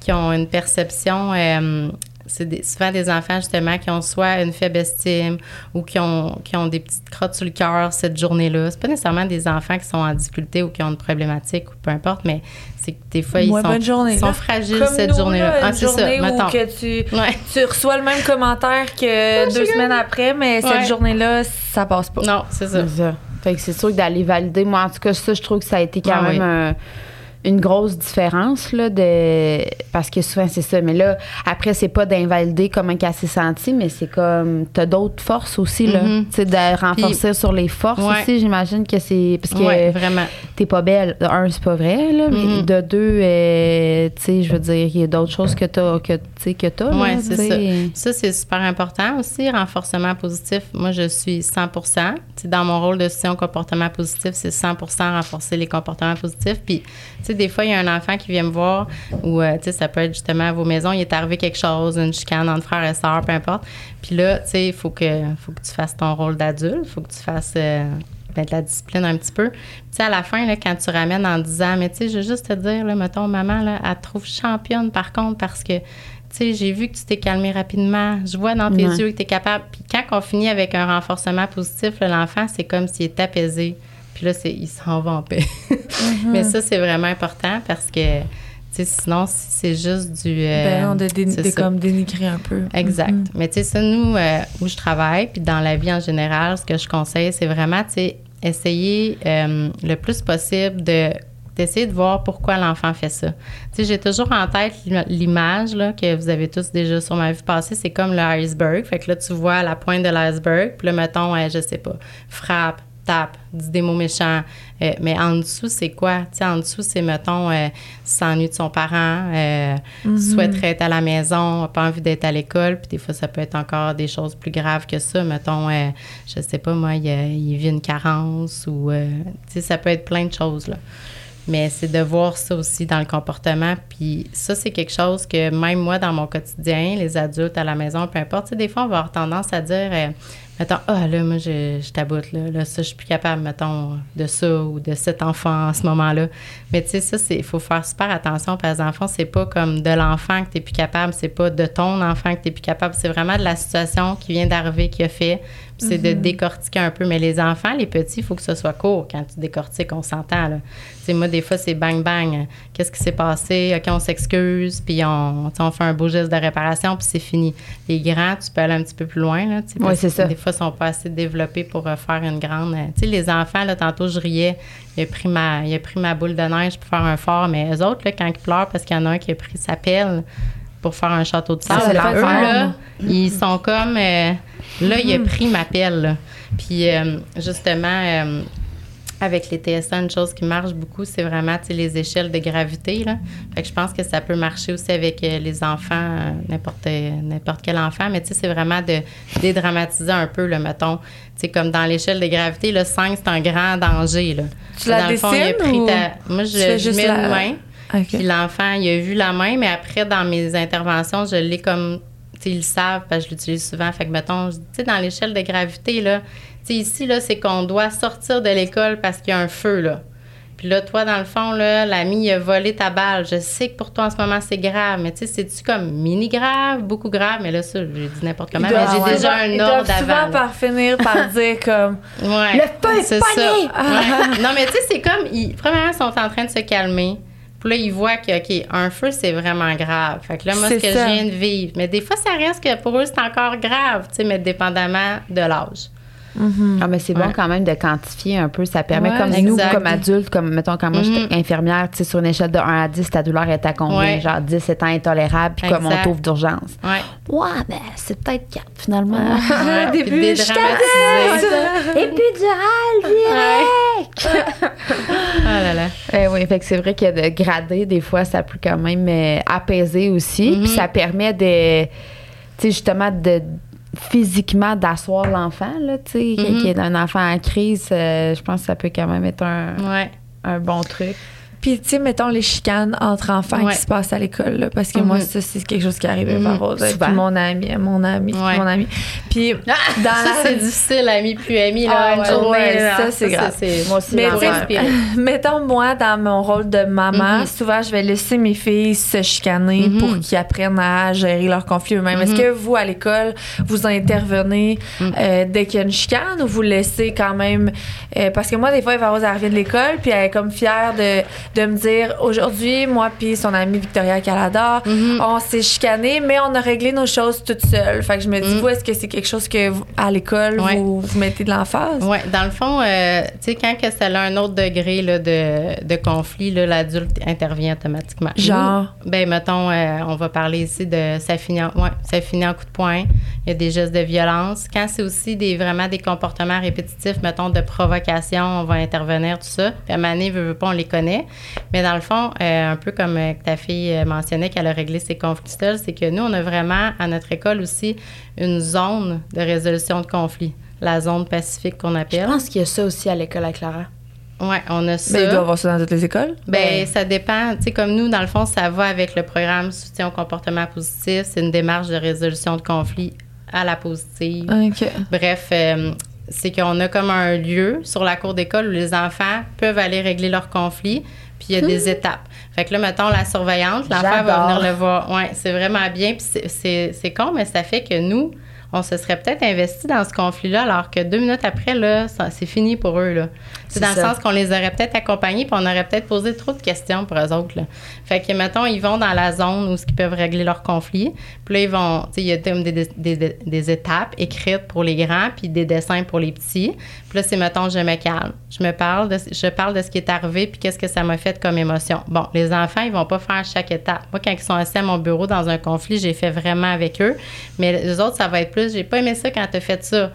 qui ont une perception. euh, c'est des- souvent des enfants, justement, qui ont soit une faible estime ou qui ont, qui ont des petites crottes sur le cœur cette journée-là. C'est pas nécessairement des enfants qui sont en difficulté ou qui ont une problématique ou peu importe, mais c'est que des fois, ils sont, bonne journée, ils sont là. fragiles Comme cette nous, journée-là. là, Ah, c'est ça, journée où mettons. que tu, Ouais. tu reçois le même commentaire que deux semaines après, mais Ouais. cette journée-là, ça passe pas. Non, c'est ça. C'est ça. Fait que c'est sûr que d'aller valider, moi, en tout cas, ça, je trouve que ça a été quand Ah même oui. un- une grosse différence, là, de... parce que souvent, c'est ça. Mais là, après, c'est pas d'invalider comment qu'elle s'est sentie, mais c'est comme, t'as d'autres forces aussi, là. Tu sais, de renforcer sur les forces Ouais. aussi, j'imagine que c'est. Parce que vraiment. t'es pas belle. De un, c'est pas vrai, là. Mais Mhm. de deux, euh, tu sais, je veux dire, il y a d'autres choses que t'as, que, tu sais, que t'as, là, Oui, c'est ça. Ça, c'est super important aussi, renforcement positif. Moi, je suis 100 Tu sais, Dans mon rôle de soutien au comportement positif, c'est 100 renforcer les comportements positifs. Puis, sais, des fois, il y a un enfant qui vient me voir ou, euh, tu sais, ça peut être justement à vos maisons, il est arrivé quelque chose, une chicane entre frères et sœurs, peu importe. Puis là, tu sais, il faut que, faut que tu fasses ton rôle d'adulte, il faut que tu fasses euh, ben, de la discipline un petit peu. Puis, tu sais, à la fin, là, quand tu ramènes en disant, mais tu sais, je veux juste te dire, là, mettons, maman, là, elle te trouve championne par contre parce que, tu sais, j'ai vu que tu t'es calmé rapidement. Je vois dans tes Ouais. yeux que tu es capable. Puis quand on finit avec un renforcement positif, l'enfant, c'est comme s'il est apaisé. Puis là, c'est, il s'en va en paix. Mais ça, c'est vraiment important parce que, tu sais, sinon, si c'est juste du. euh, ben dé- c'est comme dénigrer un peu. Exact. Mhm. Mais tu sais, ça, nous, euh, où je travaille, puis dans la vie en général, ce que je conseille, c'est vraiment, tu sais, essayer euh, le plus possible de d'essayer de voir pourquoi l'enfant fait ça. Tu sais, j'ai toujours en tête l'im- l'image là, que vous avez tous déjà sur ma vie passée, c'est comme l'iceberg. Fait que là, tu vois la pointe de l'iceberg, puis là, mettons, je sais pas, frappe, tape, dis des mots méchants. Euh, mais en dessous, c'est quoi? En dessous, c'est, mettons, euh, s'ennuie de son parent, euh, souhaiterait être à la maison, a pas envie d'être à l'école. Puis des fois, ça peut être encore des choses plus graves que ça. Mettons, je sais pas, moi, il, il vit une carence ou... ça peut être plein de choses, là. Mais c'est de voir ça aussi dans le comportement. Puis ça, c'est quelque chose que même moi, dans mon quotidien, les adultes à la maison, peu importe, des fois, on va avoir tendance à dire, mettons, ah là, moi, je, je taboute, là, là, ça, je suis plus capable, mettons, de ça ou de cet enfant en ce moment-là. Mais tu sais, ça, il faut faire super attention, parce que les enfants, c'est pas comme de l'enfant que tu plus capable, c'est pas de ton enfant que tu plus capable, c'est vraiment de la situation qui vient d'arriver, qui a fait. C'est de décortiquer un peu. Mais les enfants, les petits, il faut que ce soit court quand tu décortiques, on s'entend. Là. Moi, des fois, c'est bang bang. Qu'est-ce qui s'est passé? OK, on s'excuse, puis on, fait un beau geste de réparation, puis c'est fini. Les grands, tu peux aller un petit peu plus loin. Là, Oui, c'est ça. Des fois, ils sont pas assez développés pour euh, faire une grande. euh, Tu sais, les enfants, là, tantôt, je riais. Il a, pris ma, il a pris ma boule de neige pour faire un fort, mais eux autres, là, quand ils pleurent, parce qu'il y en a un qui a pris sa pelle pour faire un château de sable, c'est là, eux, là, ils sont comme. euh, là, il a pris ma pelle. là. Puis, euh, justement, euh, avec les TSA, une chose qui marche beaucoup, c'est vraiment les échelles de gravité. Là. Fait que je pense que ça peut marcher aussi avec les enfants, n'importe, n'importe quel enfant, mais tu sais, c'est vraiment de dédramatiser un peu, là, mettons. Tu sais, comme dans l'échelle de gravité, le 5, c'est un grand danger. Là. Tu la dans le fond, il a pris ou ta- Moi, je, mets la- une main. Puis l'enfant, il a vu la main, mais après, dans mes interventions, je l'ai comme. Tu sais, ils le savent, parce que je l'utilise souvent. Fait que, mettons, tu sais, dans l'échelle de gravité, là, tu sais, ici, là, c'est qu'on doit sortir de l'école parce qu'il y a un feu, là. Puis là, toi, dans le fond, là, l'ami, il a volé ta balle. Je sais que pour toi, en ce moment, c'est grave. Mais tu sais, c'est-tu comme mini grave, beaucoup grave? Mais là, ça, j'ai dit n'importe comment. Mais j'ai déjà un ordre doivent souvent par finir par dire comme Ouais, Le feu est ça. Ouais. Non, mais tu sais, c'est comme, ils, premièrement, ils sont en train de se calmer. Puis là, ils voient que, OK, un feu, c'est vraiment grave. Fait que là, moi, ce que ça. je viens de vivre. Mais des fois, ça reste que pour eux, c'est encore grave, tu sais, mais dépendamment de l'âge. Ah, mais c'est bon Ouais. quand même de quantifier un peu. Ça permet, Ouais, comme nous, comme adultes, comme mettons, quand moi j'étais infirmière, tu sais, sur une échelle de 1 à 10, ta douleur est à combien? Ouais. Genre 10 étant intolérable, puis comme on t'ouvre d'urgence. Ouais. Ouais, ben, c'est peut-être 4 finalement. Ouais, Au début, je direct! Ah là là. Eh oui, fait que c'est vrai que de grader, des fois, ça peut quand même euh, apaiser aussi. Puis ça permet de, tu sais, justement, de physiquement d'asseoir l'enfant, là, tu sais, qui- Mhm. qui est un enfant en crise, euh, je pense que ça peut quand même être un, Ouais. un bon truc. Puis, tu sais, mettons les chicanes entre enfants Ouais. qui se passent à l'école, là, parce que moi, Mhm. ça, c'est quelque chose qui arrive Mhm. à Rose. Souvent. Puis mon ami, mon ami, puis mon ami. Puis, dans Ça, la... c'est difficile, ami puis ami, là, Ah une ouais, journée. ouais, là. ça, c'est grave. c'est- Moi aussi, Mais mettons, moi, dans mon rôle de maman, Mhm. souvent, je vais laisser mes filles se chicaner Mhm. pour qu'ils apprennent à gérer leurs conflits eux-mêmes. Est-ce que vous, à l'école, vous intervenez euh, dès qu'il y a une chicane ou vous laissez quand même... euh, parce que moi, des fois, Eva Rose, elle revient de l'école, puis elle est comme fière de, de me dire, aujourd'hui, moi puis son amie Victoria Calador, Mhm. on s'est chicané, mais on a réglé nos choses toutes seules. Fait que je me dis, Mhm. vous, est-ce que c'est quelque chose que, vous, à l'école, Ouais. vous, vous mettez de l'emphase? Oui, dans le fond, euh, tu sais, quand que ça a un autre degré là, de, de conflit, là, l'adulte intervient automatiquement. Genre? Ben, mettons, euh, on va parler ici de ça finit, en, ouais, ça finit en coup de poing. Il y a des gestes de violence. Quand c'est aussi des, vraiment des comportements répétitifs, mettons, de provocation, on va intervenir, tout ça. Puis à donné, veut, veut pas, on les connaît. Mais dans le fond, euh, un peu comme euh, ta fille euh, mentionnait qu'elle a réglé ses conflits seuls, c'est que nous, on a vraiment, à notre école aussi, une zone de résolution de conflits. La zone pacifique qu'on Je appelle. pense qu'il y a ça aussi à l'école à Clara. Oui, on a ça. Ben, il doit y avoir ça dans toutes les écoles. Ben, ça dépend. Tu sais, comme nous, dans le fond, ça va avec le programme Soutien au comportement positif. C'est une démarche de résolution de conflits à la positive. OK. Bref, euh, c'est qu'on a comme un lieu sur la cour d'école où les enfants peuvent aller régler leurs conflits. Puis il y a des étapes. Fait que là, mettons, la surveillante, l'enfant va venir le voir. Oui, c'est vraiment bien. Puis c'est- con, mais ça fait que nous, on se serait peut-être investi dans ce conflit-là, alors que deux minutes après, là, ça- c'est fini pour eux. là. C'est dans ça. le sens qu'on les aurait peut-être accompagnés, puis on aurait peut-être posé trop de questions pour eux autres. Là. Fait que, mettons, ils vont dans la zone où ils peuvent régler leurs conflits. Puis là, ils vont, tu sais, il y a comme des, des, des- des étapes écrites pour les grands, puis des dessins pour les petits. Puis là, c'est, mettons, je me calme. Je me parle, de, je parle de ce qui est arrivé, puis qu'est-ce que ça m'a fait comme émotion. Bon, les enfants, ils vont pas faire chaque étape. Moi, quand ils sont assis à mon bureau dans un conflit, j'ai fait vraiment avec eux. Mais les autres, ça va être plus, j'ai pas aimé ça quand t'as fait ça.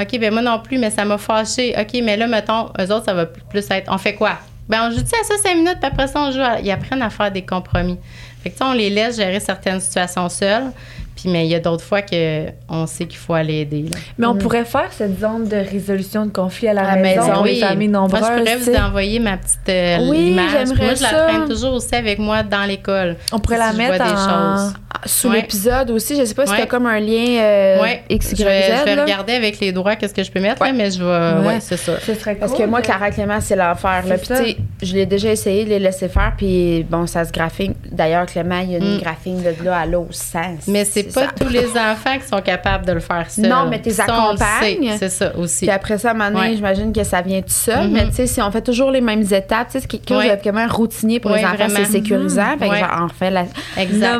OK, ben moi non plus, mais ça m'a fâché. OK, mais là, mettons, eux autres, ça va plus être, on fait quoi? Ben, on joue à ça cinq minutes, puis après ça, on joue. à- Ils apprennent à faire des compromis. Fait que, on les laisse gérer certaines situations seules. Puis, mais il y a d'autres fois qu'on sait qu'il faut aller aider. là. Mais on pourrait faire cette zone de résolution de conflit à la, À la maison, maison, les familles nombreuses. Moi, je pourrais vous envoyer ma petite euh, Oui, image. j'aimerais Moi, je la traîne toujours aussi avec moi dans l'école. On pourrait Si la je mettre des choses. Sous Ouais. l'épisode aussi. Je sais pas si Ouais. t'as comme un lien euh, Ouais, X, je vais, Z. je vais là. regarder avec les droits qu'est-ce que je peux mettre, Ouais. là, mais je vais. Ouais. Ouais, c'est ça. Ce serait Parce cool, que moi, Clara Clément, c'est l'enfer. là. Puis, ça. tu sais, je l'ai déjà essayé de les laisser faire. Puis, bon, ça se graphine. D'ailleurs, Clément, il y a une Mm. graphine de là à là au sens. Mais c'est pas ça. tous les enfants qui sont capables de le faire seuls. Non, mais t'es Ça, accompagnes. C'est ça aussi. Puis après ça, à un moment donné, Ouais. j'imagine que ça vient tout seul. Mhm. Mais tu sais, si on fait toujours les mêmes étapes, tu sais, c'est quelque chose de vraiment routinier pour les enfants, c'est sécurisant. Fait que la. Exact.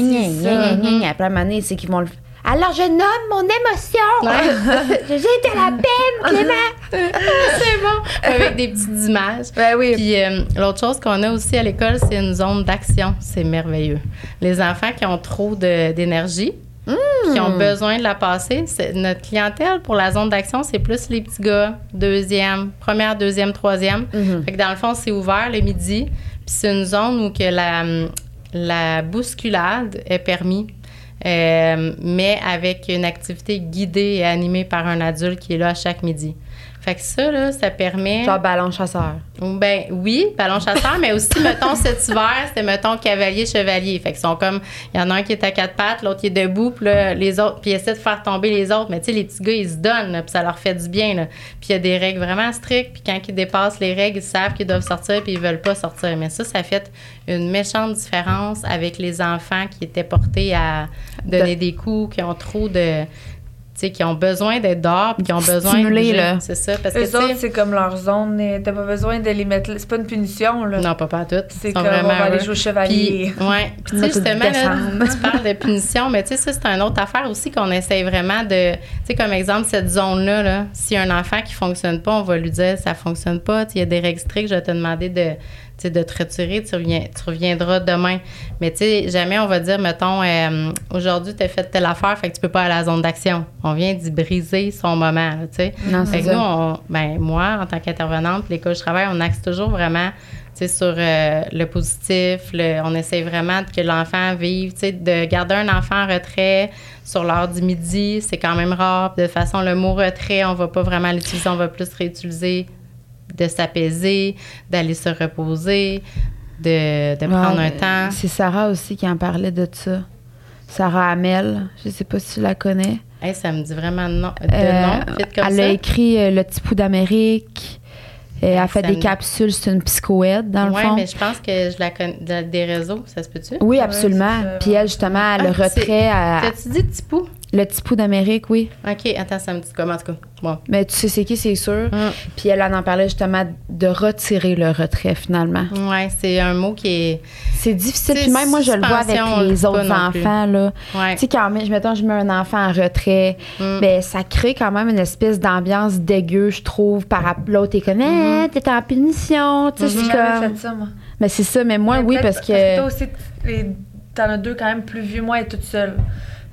Gna. Après, à un moment donné, c'est qu'ils vont le. Alors, je nomme mon émotion. J'ai de la peine, Clément. c'est bon. Avec des petites images. Ben oui. Puis euh, l'autre chose qu'on a aussi à l'école, c'est une zone d'action. C'est merveilleux. Les enfants qui ont trop de- d'énergie, qui Hmm. ont besoin de la passer, notre clientèle pour la zone d'action, c'est plus les petits gars, deuxième, première, deuxième, troisième. Mhm. Fait que dans le fond, c'est ouvert le midi. Puis c'est une zone où que la, la bousculade est permis. euh, mais avec une activité guidée et animée par un adulte qui est là chaque midi. Fait que ça, là, ça permet. Genre ballon chasseur. Ben oui, ballon chasseur, mais aussi, mettons, cet hiver, c'était, mettons, cavalier-chevalier. Fait qu'ils sont comme, il y en a un qui est à quatre pattes, l'autre qui est debout, puis là, les autres, puis ils essaient de faire tomber les autres. Mais tu sais, les petits gars, ils se donnent, là, puis ça leur fait du bien, là. Puis il y a des règles vraiment strictes, puis quand ils dépassent les règles, ils savent qu'ils doivent sortir, puis ils veulent pas sortir. Mais ça, ça fait une méchante différence avec les enfants qui étaient portés à donner des coups, qui ont trop de... Tu sais, qui ont besoin d'être dehors, puis qui ont besoin de Stimulés, bouger. là. C'est ça, parce que, Eux autres, c'est comme leur zone. euh, T'as pas besoin de les mettre. là. C'est pas une punition, là. Non, pas pas toutes. C'est comme, on va aller jouer au chevalier. Puis, ouais. Puis, tu sais, justement, là, tu parles de punition, mais tu sais, ça, c'est une autre affaire aussi qu'on essaye vraiment de. Tu sais, comme exemple, cette zone-là, là, s'il y a un enfant qui fonctionne pas, on va lui dire ça fonctionne pas. Il y a des règles strictes, je vais te demander de, tu sais, de te retirer, tu, reviens, tu reviendras demain. Mais tu sais, jamais on va dire, mettons, euh, aujourd'hui, tu as fait telle affaire, fait que tu peux pas aller à la zone d'action. On vient d'y briser son moment, là, tu sais. Non, Fait c'est que ça. nous, on- ben, moi, en tant qu'intervenante, où je travaille, on axe toujours vraiment sur euh, le positif. le- on essaie vraiment que l'enfant vive. De garder un enfant en retrait sur l'heure du midi, c'est quand même rare. De toute façon, le mot retrait, on va pas vraiment l'utiliser. On va plus réutiliser de s'apaiser, d'aller se reposer, de, de prendre Ouais, un temps. C'est Sarah aussi qui en parlait de ça. Sarah Hamel, je sais pas si tu la connais. Hey, ça me dit vraiment de nom, de Euh, nom vite comme elle ça. a écrit euh, Le petit pouls d'Amérique. Euh, elle a fait Ça des me- capsules, c'est une psychoède, dans le ouais, fond. mais je pense que je la connais de- des réseaux, ça se peut-tu? Oui, absolument. Puis elle, justement, elle, le Ah, c'est- retrait à T'as-tu dit Tipou? Le petit d'Amérique, oui. OK, attends, ça me dit comment, en tout cas. Bon. Mais tu sais c'est qui, c'est sûr. Hum. Puis elle en parlait justement de retirer le retrait, finalement. Ouais, c'est un mot qui est. C'est difficile. Puis même moi, je le vois avec les autres enfants, là. Ouais. Tu sais, quand même, je mettons, je mets un enfant en retrait, Mm. ben, ça crée quand même une espèce d'ambiance dégueu, je trouve, par rapport à l'autre. T'es comme, Mm-hmm. Eh, t'es en punition. Tu sais, J'ai c'est jamais comme. fait ça, moi. Mais c'est ça, mais moi, Mais oui, parce que. toi aussi, les- t'en as deux quand même plus vieux. Moi, elle est toute seule.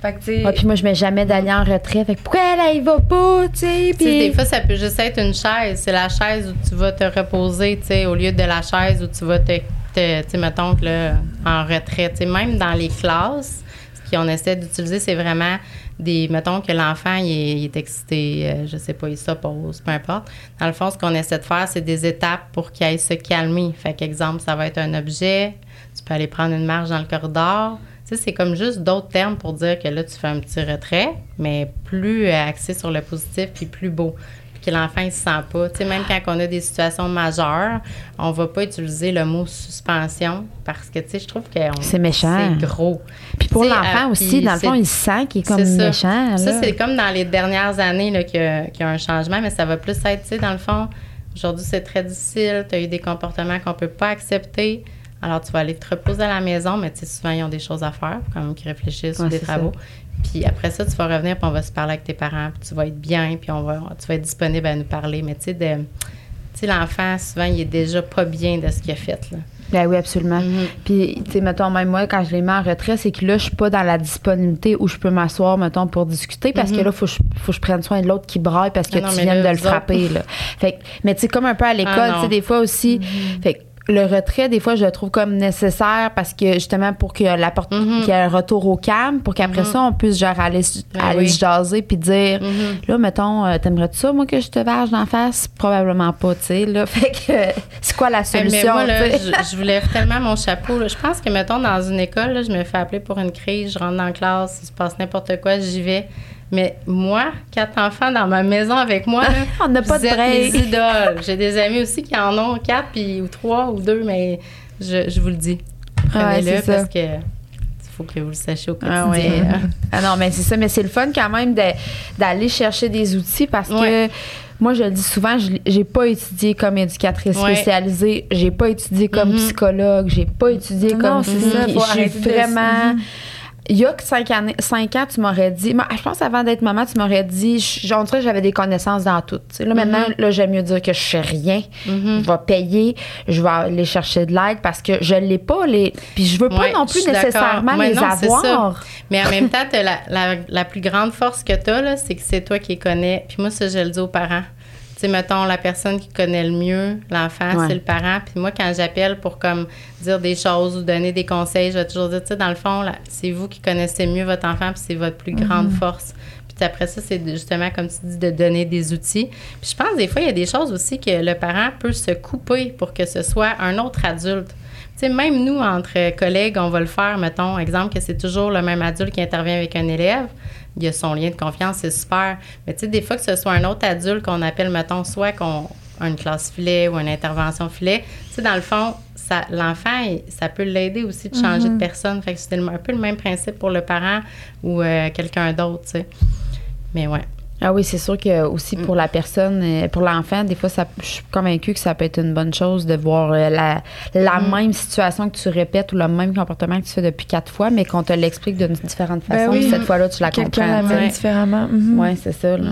Fait que. Ah, puis moi, je mets jamais d'aller en retrait. Fait que pourquoi elle, elle y va pas, tu sais? Puis. des fois, ça peut juste être une chaise. C'est la chaise où tu vas te reposer, tu sais, au lieu de la chaise où tu vas te, te- tu sais, mettons que là, en retrait. Tu sais, même dans les classes, ce qu'on essaie d'utiliser, c'est vraiment des, mettons que l'enfant, il est, il est excité, euh, je sais pas, il s'oppose, peu importe. Dans le fond, ce qu'on essaie de faire, c'est des étapes pour qu'il aille se calmer. Fait qu'exemple, ça va être un objet. Tu peux aller prendre une marche dans le corridor. Tu sais, c'est comme juste d'autres termes pour dire que là, tu fais un petit retrait, mais plus euh, axé sur le positif puis plus beau. Puis que l'enfant, il se sent pas. Tu sais, même quand on a des situations majeures, on va pas utiliser le mot suspension parce que, tu sais, je trouve que C'est méchant. C'est gros. Puis pour l'enfant euh, aussi, dans le fond, il sent qu'il est comme ça. méchant. Ça, c'est comme dans les dernières années là, qu'il y, a- qu'il y a un changement, mais ça va plus être, tu sais, dans le fond, aujourd'hui, c'est très difficile, tu as eu des comportements qu'on peut pas accepter. Alors, tu vas aller te reposer à la maison, mais tu sais, souvent, ils ont des choses à faire, même, qu'ils réfléchissent Ouais, ou des travaux. Puis après ça, tu vas revenir, puis on va se parler avec tes parents, puis tu vas être bien, puis on va, tu vas être disponible à nous parler. Mais tu sais, tu sais, l'enfant, souvent, il est déjà pas bien de ce qu'il a fait, là. Ben oui, absolument. Mhm. Puis, tu sais, mettons, même moi, quand je les mets en retrait, c'est que là, je suis pas dans la disponibilité où je peux m'asseoir, mettons, pour discuter, parce que là, faut que je, faut que je prenne soin de l'autre qui braille parce que. Ah non, tu viens de le frapper, là. Fait que- mais tu sais, comme un peu à l'école, Ah tu non. sais, des fois aussi, Mhm. fait que le retrait, des fois, je le trouve comme nécessaire parce que justement, pour que la porte, Mhm. qu'il y ait un retour au calme, pour qu'après Mhm. ça, on puisse genre aller, Ben aller oui. jaser puis dire, Mhm. là, mettons, euh, t'aimerais-tu ça, moi, que je te verge d'en face? Probablement pas, tu sais, là. Fait que, euh, c'est quoi la Hey, solution? mais moi, là, je, je vous lève tellement mon chapeau. là. Je pense que, mettons, dans une école, là, je me fais appeler pour une crise, je rentre dans la classe, il se passe n'importe quoi, j'y vais. Mais moi, quatre enfants dans ma maison avec moi, là, On n'a pas vous de êtes break. mes idoles. J'ai des amis aussi qui en ont quatre, puis, ou trois, ou deux, mais je, je vous le dis. Prenez-le parce que il faut que vous le sachiez au Ah quotidien. ouais. Ah non, mais c'est ça. Mais c'est le fun quand même de- d'aller chercher des outils parce que Ouais. moi, je le dis souvent, j'ai pas étudié comme éducatrice Ouais. spécialisée, j'ai pas étudié comme Mhm. psychologue, j'ai pas étudié Non, comme c'est ça, Je suis Il y a que cinq, années, cinq ans, tu m'aurais dit. moi, je pense avant d'être maman, tu m'aurais dit. je- On dirait que j'avais des connaissances dans tout. Là, maintenant, Mhm. là, j'aime mieux dire que je sais rien. Mhm. Je vais payer, je vais aller chercher de l'aide parce que je l'ai pas. Les... Puis je veux pas Ouais, non plus nécessairement Ouais, les non, avoir. Mais en même temps, la, la, la plus grande force que tu as, c'est que c'est toi qui les connais. Puis moi, ça, je le dis aux parents. Sais, mettons, la personne qui connaît le mieux l'enfant, Ouais. c'est le parent. Puis moi, quand j'appelle pour comme dire des choses ou donner des conseils, je vais toujours dire, tu sais, dans le fond, c'est vous qui connaissez mieux votre enfant, puis c'est votre plus grande force. Puis après ça, c'est justement, comme tu dis, de donner des outils. Puis je pense, des fois, il y a des choses aussi que le parent peut se couper pour que ce soit un autre adulte. Tu sais, même nous, entre collègues, on va le faire, mettons, exemple, que c'est toujours le même adulte qui intervient avec un élève. Il y a son lien de confiance, c'est super. Mais tu sais, des fois que ce soit un autre adulte qu'on appelle, mettons, soit qu'on a une classe filet ou une intervention filet, tu sais, dans le fond, ça, l'enfant, ça peut l'aider aussi de changer de personne. Fait que c'est un peu le même principe pour le parent ou euh, quelqu'un d'autre, tu sais. Mais ouais. Ah oui, c'est sûr que aussi Mm. pour la personne, euh, pour l'enfant, des fois, ça, je suis convaincue que ça peut être une bonne chose de voir euh, la, la Mm. même situation que tu répètes ou le même comportement que tu fais depuis quatre fois, mais qu'on te l'explique d'une différente Ben façon. oui. cette fois-là, tu la comprends. différemment. Mhm. Oui, c'est ça. Là.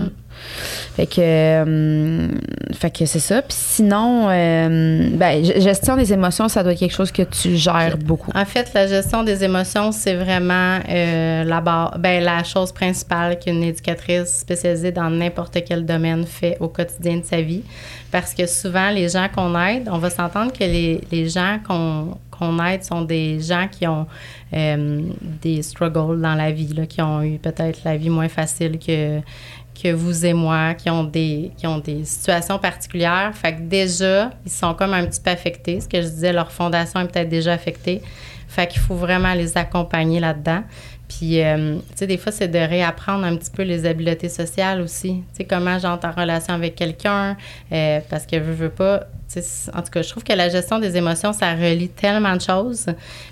Fait que, euh, fait que c'est ça. Puis sinon, euh, ben, gestion des émotions, ça doit être quelque chose que tu gères beaucoup. En fait, la gestion des émotions, c'est vraiment euh, la, barre- ben, la chose principale qu'une éducatrice spécialisée dans n'importe quel domaine fait au quotidien de sa vie. Parce que souvent, les gens qu'on aide, on va s'entendre que les, les gens qu'on qu'on aide sont des gens qui ont euh, des struggles dans la vie, là, qui ont eu peut-être la vie moins facile que, que vous et moi, qui ont des qui ont des situations particulières. Fait que déjà, ils sont comme un petit peu affectés. Ce que je disais, leur fondation est peut-être déjà affectée. Fait qu'il faut vraiment les accompagner là-dedans. Puis, euh, tu sais, des fois, c'est de réapprendre un petit peu les habiletés sociales aussi. Tu sais, comment j'entre en relation avec quelqu'un, euh, parce que je veux pas. En tout cas, je trouve que la gestion des émotions, ça relie tellement de choses.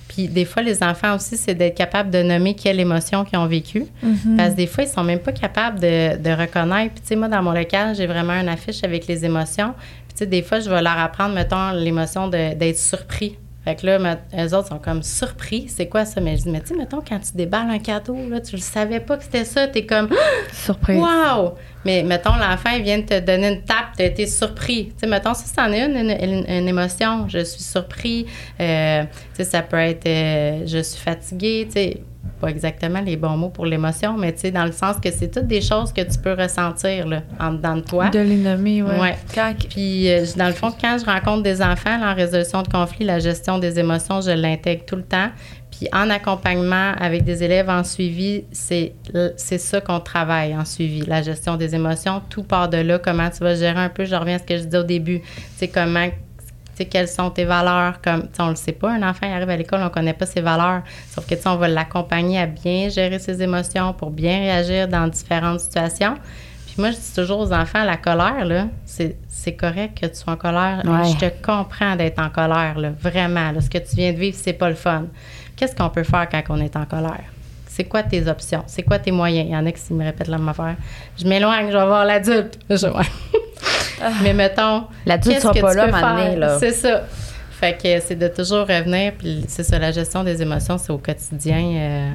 Puis, des fois, les enfants aussi, c'est d'être capable de nommer quelle émotion qu'ils ont vécue. Mhm. Parce que des fois, ils sont même pas capables de, de reconnaître. Puis, tu sais, moi, dans mon local, j'ai vraiment une affiche avec les émotions. Puis, tu sais, des fois, je vais leur apprendre, mettons, l'émotion de- d'être surpris. Fait que là, eux autres sont comme surpris. C'est quoi ça? Mais je dis, mais tu sais, mettons, quand tu déballes un cadeau, là, tu le savais pas que c'était ça. T'es comme, Surprise. wow! Mais mettons, l'enfant, il vient de te donner une tape, tu as été surpris. Tu sais, mettons, ça, c'en est une, une, une- une émotion. Je suis surpris. Euh, tu sais, ça peut être euh, je suis fatiguée. Tu sais, pas exactement les bons mots pour l'émotion, mais tu sais, dans le sens que c'est toutes des choses que tu peux ressentir, là, en dedans de toi. De les nommer, ouais. Ouais. Quand- Puis, euh, dans le fond, quand je rencontre des enfants, là, en résolution de conflit, la gestion des émotions, je l'intègre tout le temps. Puis, en accompagnement avec des élèves en suivi, c'est c'est ça qu'on travaille en suivi, la gestion des émotions. Tout part de là, comment tu vas gérer un peu. Je reviens à ce que je disais au début. Sais, comment sais, quelles sont tes valeurs? Comme, on le sait pas, un enfant il arrive à l'école, on ne connaît pas ses valeurs. Sauf que, tu sais, on va l'accompagner à bien gérer ses émotions pour bien réagir dans différentes situations. Puis moi, je dis toujours aux enfants, la colère, là, c'est c'est correct que tu sois en colère. Ouais. Je te comprends d'être en colère, là, vraiment. là. ce que tu viens de vivre, c'est pas le fun. Qu'est-ce qu'on peut faire quand on est en colère? C'est quoi tes options? C'est quoi tes moyens? Il y en a qui me répètent la même affaire. Je m'éloigne, je vais voir l'adulte. Je- ouais. Mais mettons, L'adulte qu'est-ce sera que pas tu là, peux à un moment donné, faire? là. C'est ça. Fait que c'est de toujours revenir. Puis c'est ça, la gestion des émotions, c'est au quotidien, euh,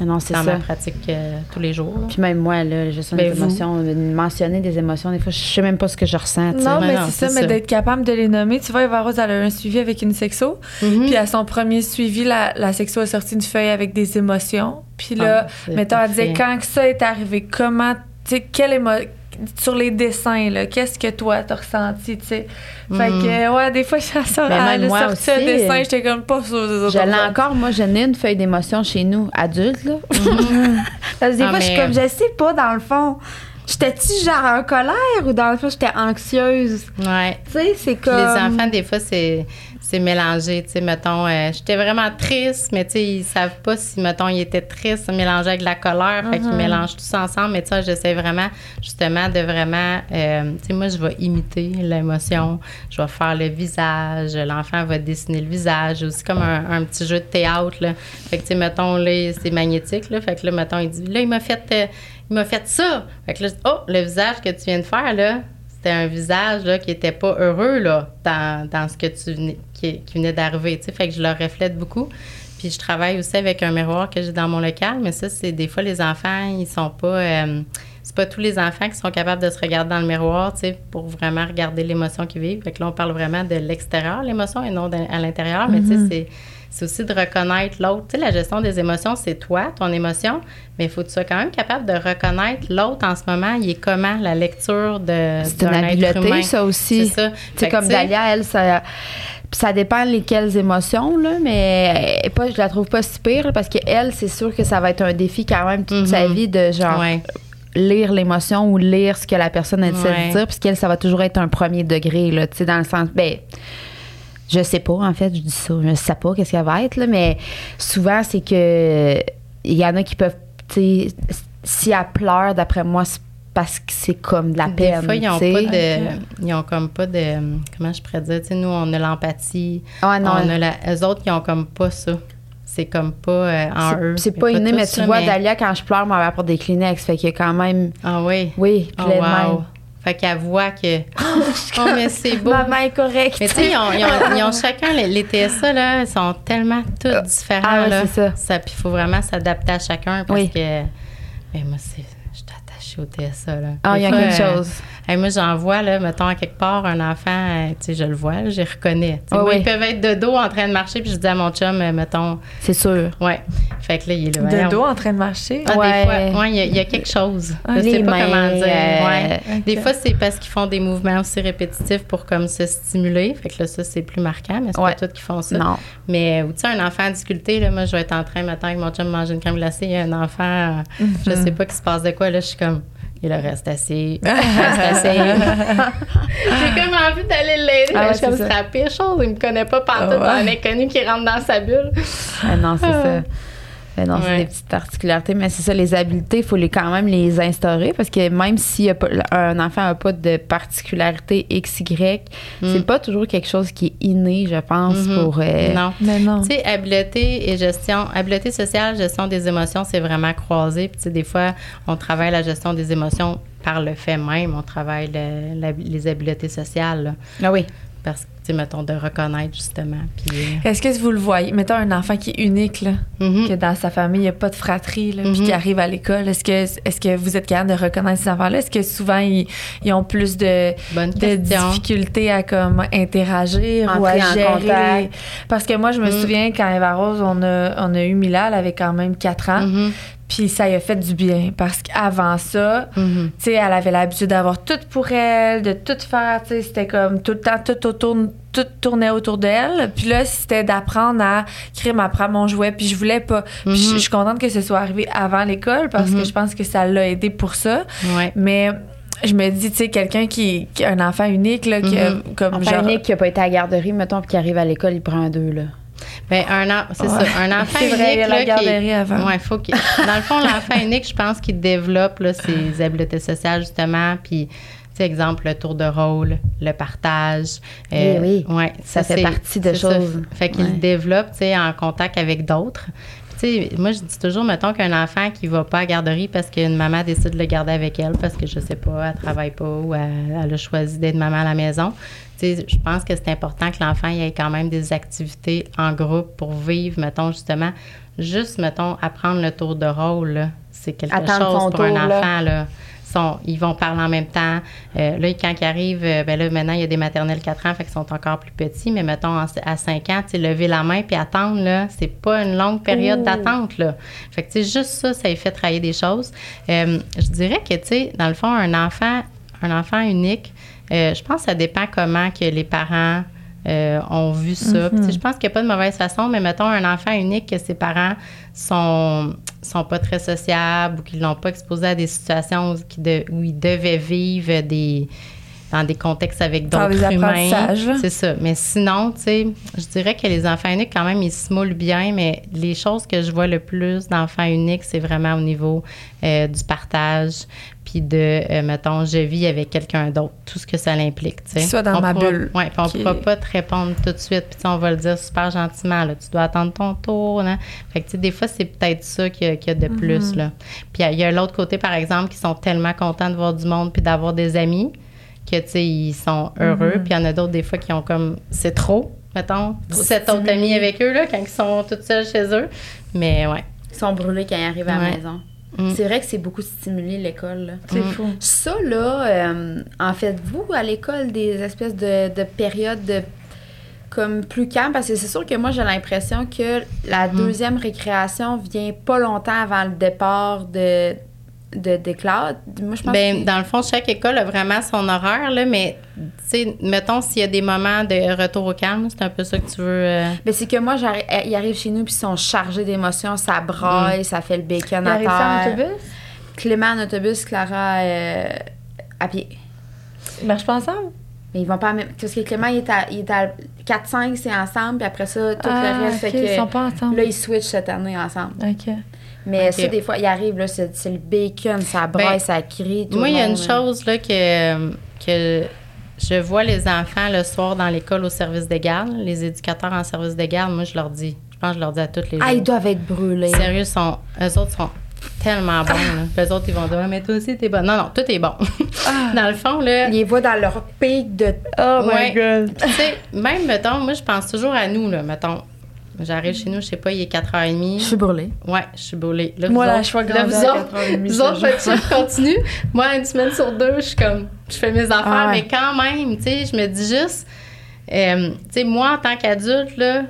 Ah Non, c'est dans ça. ma pratique euh, tous les jours. là. Puis même moi, là, la gestion Ben, des vous. émotions, euh, mentionner des émotions, des fois, je sais même pas ce que je ressens. Non, Mais c'est ça, mais d'être capable de les nommer. Tu vois, Eva Rose, elle a eu un suivi avec une sexo. Mhm. Puis à son premier suivi, la, la sexo a sorti une feuille avec des émotions. Puis là, Ah, mettons, elle disait quand que ça est arrivé, comment, tu sais, quelle émo- sur les dessins, là, qu'est-ce que toi t'as ressenti, tu sais? Fait que, ouais, des fois, moi sorti un dessin, j'étais comme pas Je autres. l'ai encore, moi, je n'ai une feuille d'émotion chez nous, adulte, là. Parce que des Ah, fois, je suis comme, je sais pas, dans le fond. J'étais-tu genre en colère ou dans le fond, j'étais anxieuse? Ouais. Tu sais, c'est comme. les enfants, des fois, c'est, c'est mélangé. Tu sais, mettons, euh, j'étais vraiment triste, mais tu sais, ils savent pas si, mettons, ils étaient tristes, mélangés avec de la colère. Fait qu'ils mélangent tout ça ensemble. Mais tu sais, j'essaie vraiment, justement, de vraiment. euh, tu sais, moi, je vais imiter l'émotion. Je vais faire le visage. L'enfant va dessiner le visage. Aussi comme un, un petit jeu de théâtre, là. Fait que, tu sais, mettons, là, c'est magnétique, là. Fait que là, mettons, il dit, là, il m'a fait. euh, il m'a fait ça. Fait que là, oh, le visage que tu viens de faire, là, c'était un visage là, qui était pas heureux là, dans, dans ce que tu venais, qui, qui venait d'arriver. Fait que je le reflète beaucoup. Puis je travaille aussi avec un miroir que j'ai dans mon local, mais ça, c'est des fois les enfants, ils sont pas. euh, c'est pas tous les enfants qui sont capables de se regarder dans le miroir, tu sais, pour vraiment regarder l'émotion qu'ils vivent. Fait que là, on parle vraiment de l'extérieur, l'émotion, et non de- à l'intérieur. Mais tu sais, c'est. C'est aussi de reconnaître l'autre. Tu sais, la gestion des émotions, c'est toi, ton émotion, mais il faut que tu sois quand même capable de reconnaître l'autre en ce moment. Il est comment? La lecture de C'est une habileté, ça aussi. C'est ça. Que, comme Dalia, elle, ça. Ça dépend lesquelles émotions, là, mais pas, je la trouve pas si pire là, parce qu'elle, c'est sûr que ça va être un défi quand même toute sa Mhm. vie de genre Ouais. lire l'émotion ou lire ce que la personne Ouais. de dire, puisqu'elle, ça va toujours être un premier degré, là, tu sais, dans le sens. Ben, je sais pas, en fait, je dis ça, je sais pas qu'est-ce qu'elle va être, là, mais souvent, c'est que il y en a qui peuvent, tu sais, si elle pleure, d'après moi, c'est parce que c'est comme de la Des peine. fois, ils ont tu sais. pas de. Ils ont comme pas de. Comment je pourrais dire? Nous, on a l'empathie. Ah non, on a la, eux autres, ils ont comme pas ça. C'est comme pas euh, en eux. C'est- pas inné, mais tu vois, mais- Dalia, quand je pleure, m'en apporte des Kleenex. Fait qu'il y a quand même. Ah oui. Oui, Oh, plein wow. Fait qu'elle voit que. oh, mais c'est beau. Maman est correcte. Mais tu sais, ils ont, ils ont- ils ont chacun, les, les TSA, là, ils sont tellement tous différents. Ah ouais, là. c'est ça. Puis il faut vraiment s'adapter à chacun parce Oui. que. Mais moi, c'est. Je suis attachée au TSA, là. Ah, il y a quelque euh, chose. Hey, moi, j'en vois, là, mettons, à quelque part, un enfant, euh, tu sais, je le vois, là, je les reconnais. Moi, oui. Ils peuvent être de dos en train de marcher, puis je dis à mon chum, euh, mettons, C'est sûr. ouais. Fait que là, il est là. De dos en train de marcher? Ah, Ouais. Des fois, ouais, il y a- il y, a quelque chose. Ah, je sais pas mains, comment dire. euh, ouais. Des fois, c'est parce qu'ils font des mouvements aussi répétitifs pour comme se stimuler. Fait que là, ça, c'est plus marquant, mais c'est Ouais. pas tous qui font ça. Non. Mais, ou tu sais, un enfant en difficulté, là, moi, je vais être en train, maintenant, avec mon chum, manger une crème glacée. Il y a un enfant, euh, je sais pas qui se passe de quoi, là, je suis comme, il reste assis, il reste assis. J'ai comme envie d'aller l'aider. Ah mais ouais, je suis comme, c'est la pire chose. Il me connaît pas partout, Ah ouais. un inconnu qui rentre dans sa bulle. Ah non, c'est ça. Non, c'est des petites particularités, mais c'est ça, les habiletés, il faut les, quand même les instaurer parce que même si y a pas- un enfant n'a pas de particularité XY, c'est pas toujours quelque chose qui est inné, je pense, Mhm. pour. euh, Non. Mais non. Tu sais, habileté et gestion, habileté sociale, gestion des émotions, c'est vraiment croisé. Puis, tu sais, des fois, on travaille la gestion des émotions par le fait même. On travaille le- la- les habiletés sociales, là. Ah oui. parce que, mettons, de reconnaître, justement. Puis, euh, Est-ce que vous le voyez? Mettons un enfant qui est unique, là, mhm. que dans sa famille, il n'y a pas de fratrie, là, puis Mhm. qui arrive à l'école. Est-ce que, est que vous êtes capable de reconnaître ces enfants-là? Est-ce que souvent, ils, ils ont plus de, Bonne de question. difficultés à comme interagir ou à gérer? contact. Parce que moi, je me Mhm. souviens, quand Eva Rose, on a, on a eu Mila, elle avait quand même 4 ans. Puis ça lui a fait du bien. Parce qu'avant ça, Mhm. tu sais, elle avait l'habitude d'avoir tout pour elle, de tout faire, tu sais, c'était comme tout le temps, tout autour, tout tournait autour d'elle. Puis là, c'était d'apprendre à créer ma prendre mon jouet, puis je voulais pas. Puis je- Mhm. je suis contente que ce soit arrivé avant l'école parce que Mhm. je pense que ça l'a aidé pour ça. Ouais. Mais je me dis, tu sais, quelqu'un qui, un enfant unique, là, qui a comme genre... unique qui n'a pas été à la garderie, mettons, puis qui arrive à l'école, il prend un deux, là. Ben, un an, c'est Ouais. ça. Un enfant vrai, il y a unique, la qui- garderie avant. Ouais, faut qu'il. Dans le fond, l'enfant unique, je pense qu'il développe là, ses habiletés sociales, justement. Puis, tu sais, exemple, le tour de rôle, le partage. euh, Oui, oui. Ouais, Ça fait partie de c'est ça. choses. Fait qu'il Ouais. le développe, tu sais, en contact avec d'autres. Puis, Tu sais, moi, je dis toujours, mettons qu'un enfant qui va pas à la garderie parce qu'une maman décide de le garder avec elle parce que, je sais pas, elle travaille pas ou elle, elle a choisi d'être maman à la maison. Je pense que c'est important que l'enfant ait quand même des activités en groupe pour vivre, mettons, justement, juste, mettons, apprendre le tour de rôle, c'est quelque Attendre chose pour un tour, enfant, là. sont, ils vont parler en même temps. Euh, là, quand ils arrivent, euh, ben là, maintenant, il y a des maternelles 4 ans, fait qu'ils sont encore plus petits, mais mettons, en- à 5 ans, tu lever la main puis attendre, là, c'est pas une longue période d'attente, là. Fait que, tu sais, juste ça, ça lui fait travailler des choses. Euh, je dirais que, tu sais, dans le fond, un enfant, un enfant unique, euh, je pense que ça dépend comment que les parents euh, ont vu ça. Sais, Je pense qu'il n'y a pas de mauvaise façon, mais mettons un enfant unique que ses parents sont sont pas très sociables ou qu'ils l'ont pas exposé à des situations où, qui de- où ils devaient vivre des dans des contextes avec d'autres humains. là. C'est ça. Mais sinon, tu sais, je dirais que les enfants uniques, quand même, ils se moulent bien, mais les choses que je vois le plus d'enfants uniques, c'est vraiment au niveau euh, du partage, puis de, euh, mettons, je vis avec quelqu'un d'autre, tout ce que ça l'implique, tu sais. Soit dans On ma pourra- bulle. Oui, puis on ne pourra est- pas te répondre tout de suite, puis on va le dire super gentiment, là, tu dois attendre ton tour, hein. Fait que, tu sais, des fois, c'est peut-être ça qu'il y, a- qu'il y a de Mm-hmm. plus, là. Puis il y a- il y a, l'autre côté, par exemple, qui sont tellement contents de voir du monde puis d'avoir des amis que, tu sais, ils sont heureux. Mm-hmm. Puis il y en a d'autres, des fois, qui ont comme... C'est trop, mettons, cet autre ami avec eux, là, quand ils sont toutes seuls chez eux. Mais ouais. Ils sont brûlés quand ils arrivent à la Ouais. maison. Mm. C'est vrai que c'est beaucoup stimulé, l'école. là. C'est Mm. fou. Ça, là, euh, en faites-vous à l'école des espèces de, de périodes de comme plus calmes? Parce que c'est sûr que moi, j'ai l'impression que la Mm. deuxième récréation vient pas longtemps avant le départ de, de, des classes. Moi, je pense Ben, que- dans le fond, chaque école a vraiment son horaire, là, mais, tu sais, mettons, s'il y a des moments de retour au calme, c'est un peu ça que tu veux... euh, Ben, c'est que moi, j'arri- euh, ils arrivent chez nous puis ils sont chargés d'émotions, ça braille, ça fait le bacon à ça en terre. autobus? Clément en autobus, Clara euh, à pied. Ils marchent pas ensemble? Mais ils vont pas même. Parce que Clément, il est à, il est à 4-5, c'est ensemble, puis après ça, tout Ah, le reste ok, fait que. Ils sont pas ensemble. Là, ils switchent cette année ensemble. OK. Mais ça, des fois, il arrive, là, c'est c'est le bacon, ça braille, Ben, ça crie. Tout Moi, il y a une chose là, que, que je vois les enfants le soir dans l'école au service des gardes, les éducateurs en service des gardes, moi, je leur dis. Je pense que je leur dis à toutes les Ah, ils doivent être brûlés. Sérieux, sont, eux autres sont tellement bons. Là. Puis eux autres, ils vont dire, Ouais, mais toi aussi, t'es bon. Non, non, tout est bon. dans le fond, là. Ils les voient dans leur pic de. Oh Ouais. my God. tu sais, même, mettons, moi, je pense toujours à nous, là, mettons. J'arrive chez nous, je sais pas, il est 4h30. Je suis brûlée. Ouais, je suis brûlée. Là, Moi, la cheveux là, vous autres, 4h30, vous ce autres, jour. votre chiffre continue. Moi, une semaine sur deux, je suis comme, je fais mes affaires, Ah ouais. mais quand même, tu sais, je me dis juste, euh, tu sais, moi, en tant qu'adulte, là,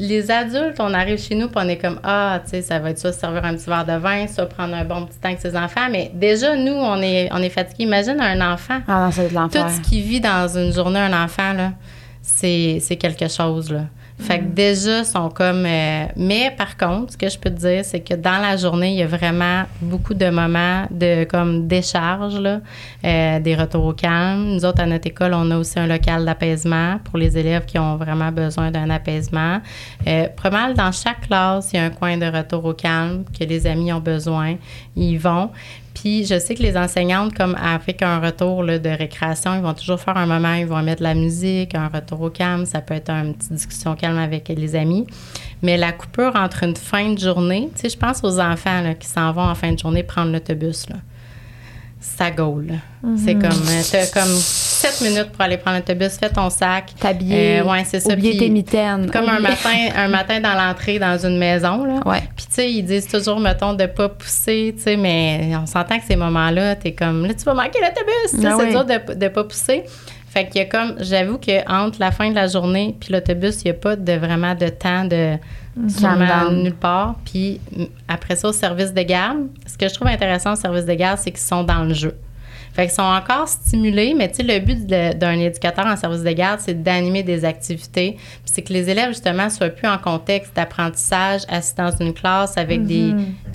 les adultes, on arrive chez nous, puis on est comme, ah, tu sais, ça va être ça, servir un petit verre de vin, ça, prendre un bon petit temps avec ses enfants. Mais déjà, nous, on est, on est fatigués. Imagine un enfant. Ah non, c'est de l'enfer. Tout ce qui vit dans une journée, un enfant, là, c'est, c'est quelque chose, là. Fait que déjà, sont comme... euh, mais par contre, ce que je peux te dire, c'est que dans la journée, il y a vraiment beaucoup de moments de comme décharge, là, euh, des retours au calme. Nous autres, à notre école, on a aussi un local d'apaisement pour les élèves qui ont vraiment besoin d'un apaisement. Euh, mal dans chaque classe, il y a un coin de retour au calme que les amis ont besoin. Ils y vont. Puis je sais que les enseignantes, comme avec un retour là, de récréation, ils vont toujours faire un moment, ils vont mettre de la musique, un retour au calme, ça peut être une petite discussion calme avec les amis. Mais la coupure entre une fin de journée, tu sais, je pense aux enfants là, qui s'en vont en fin de journée prendre l'autobus. Là. Ça gaule. là. C'est comme, euh, t'as comme 7 minutes pour aller prendre l'autobus, fais ton sac. T'habiller. Euh, ouais, c'est ça. Oublier tes mitaines. Comme un matin, un matin dans l'entrée dans une maison, là. Ouais. Sais, ils disent toujours, mettons, de pas pousser, tu sais, mais on s'entend que ces moments-là, t'es comme, là, tu vas manquer l'autobus, Ah c'est oui. dur de, de pas pousser. Fait qu'il y a comme, j'avoue que entre la fin de la journée puis l'autobus, il n'y a pas de vraiment de temps de sûrement down. nulle part. Puis après ça, au service de garde, ce que je trouve intéressant au service de garde, c'est qu'ils sont dans le jeu. Fait qu'ils sont encore stimulés, mais tu sais, le but d'un éducateur en service de garde, c'est d'animer des activités. C'est que les élèves, justement, soient plus en contexte d'apprentissage, assis dans une classe avec des,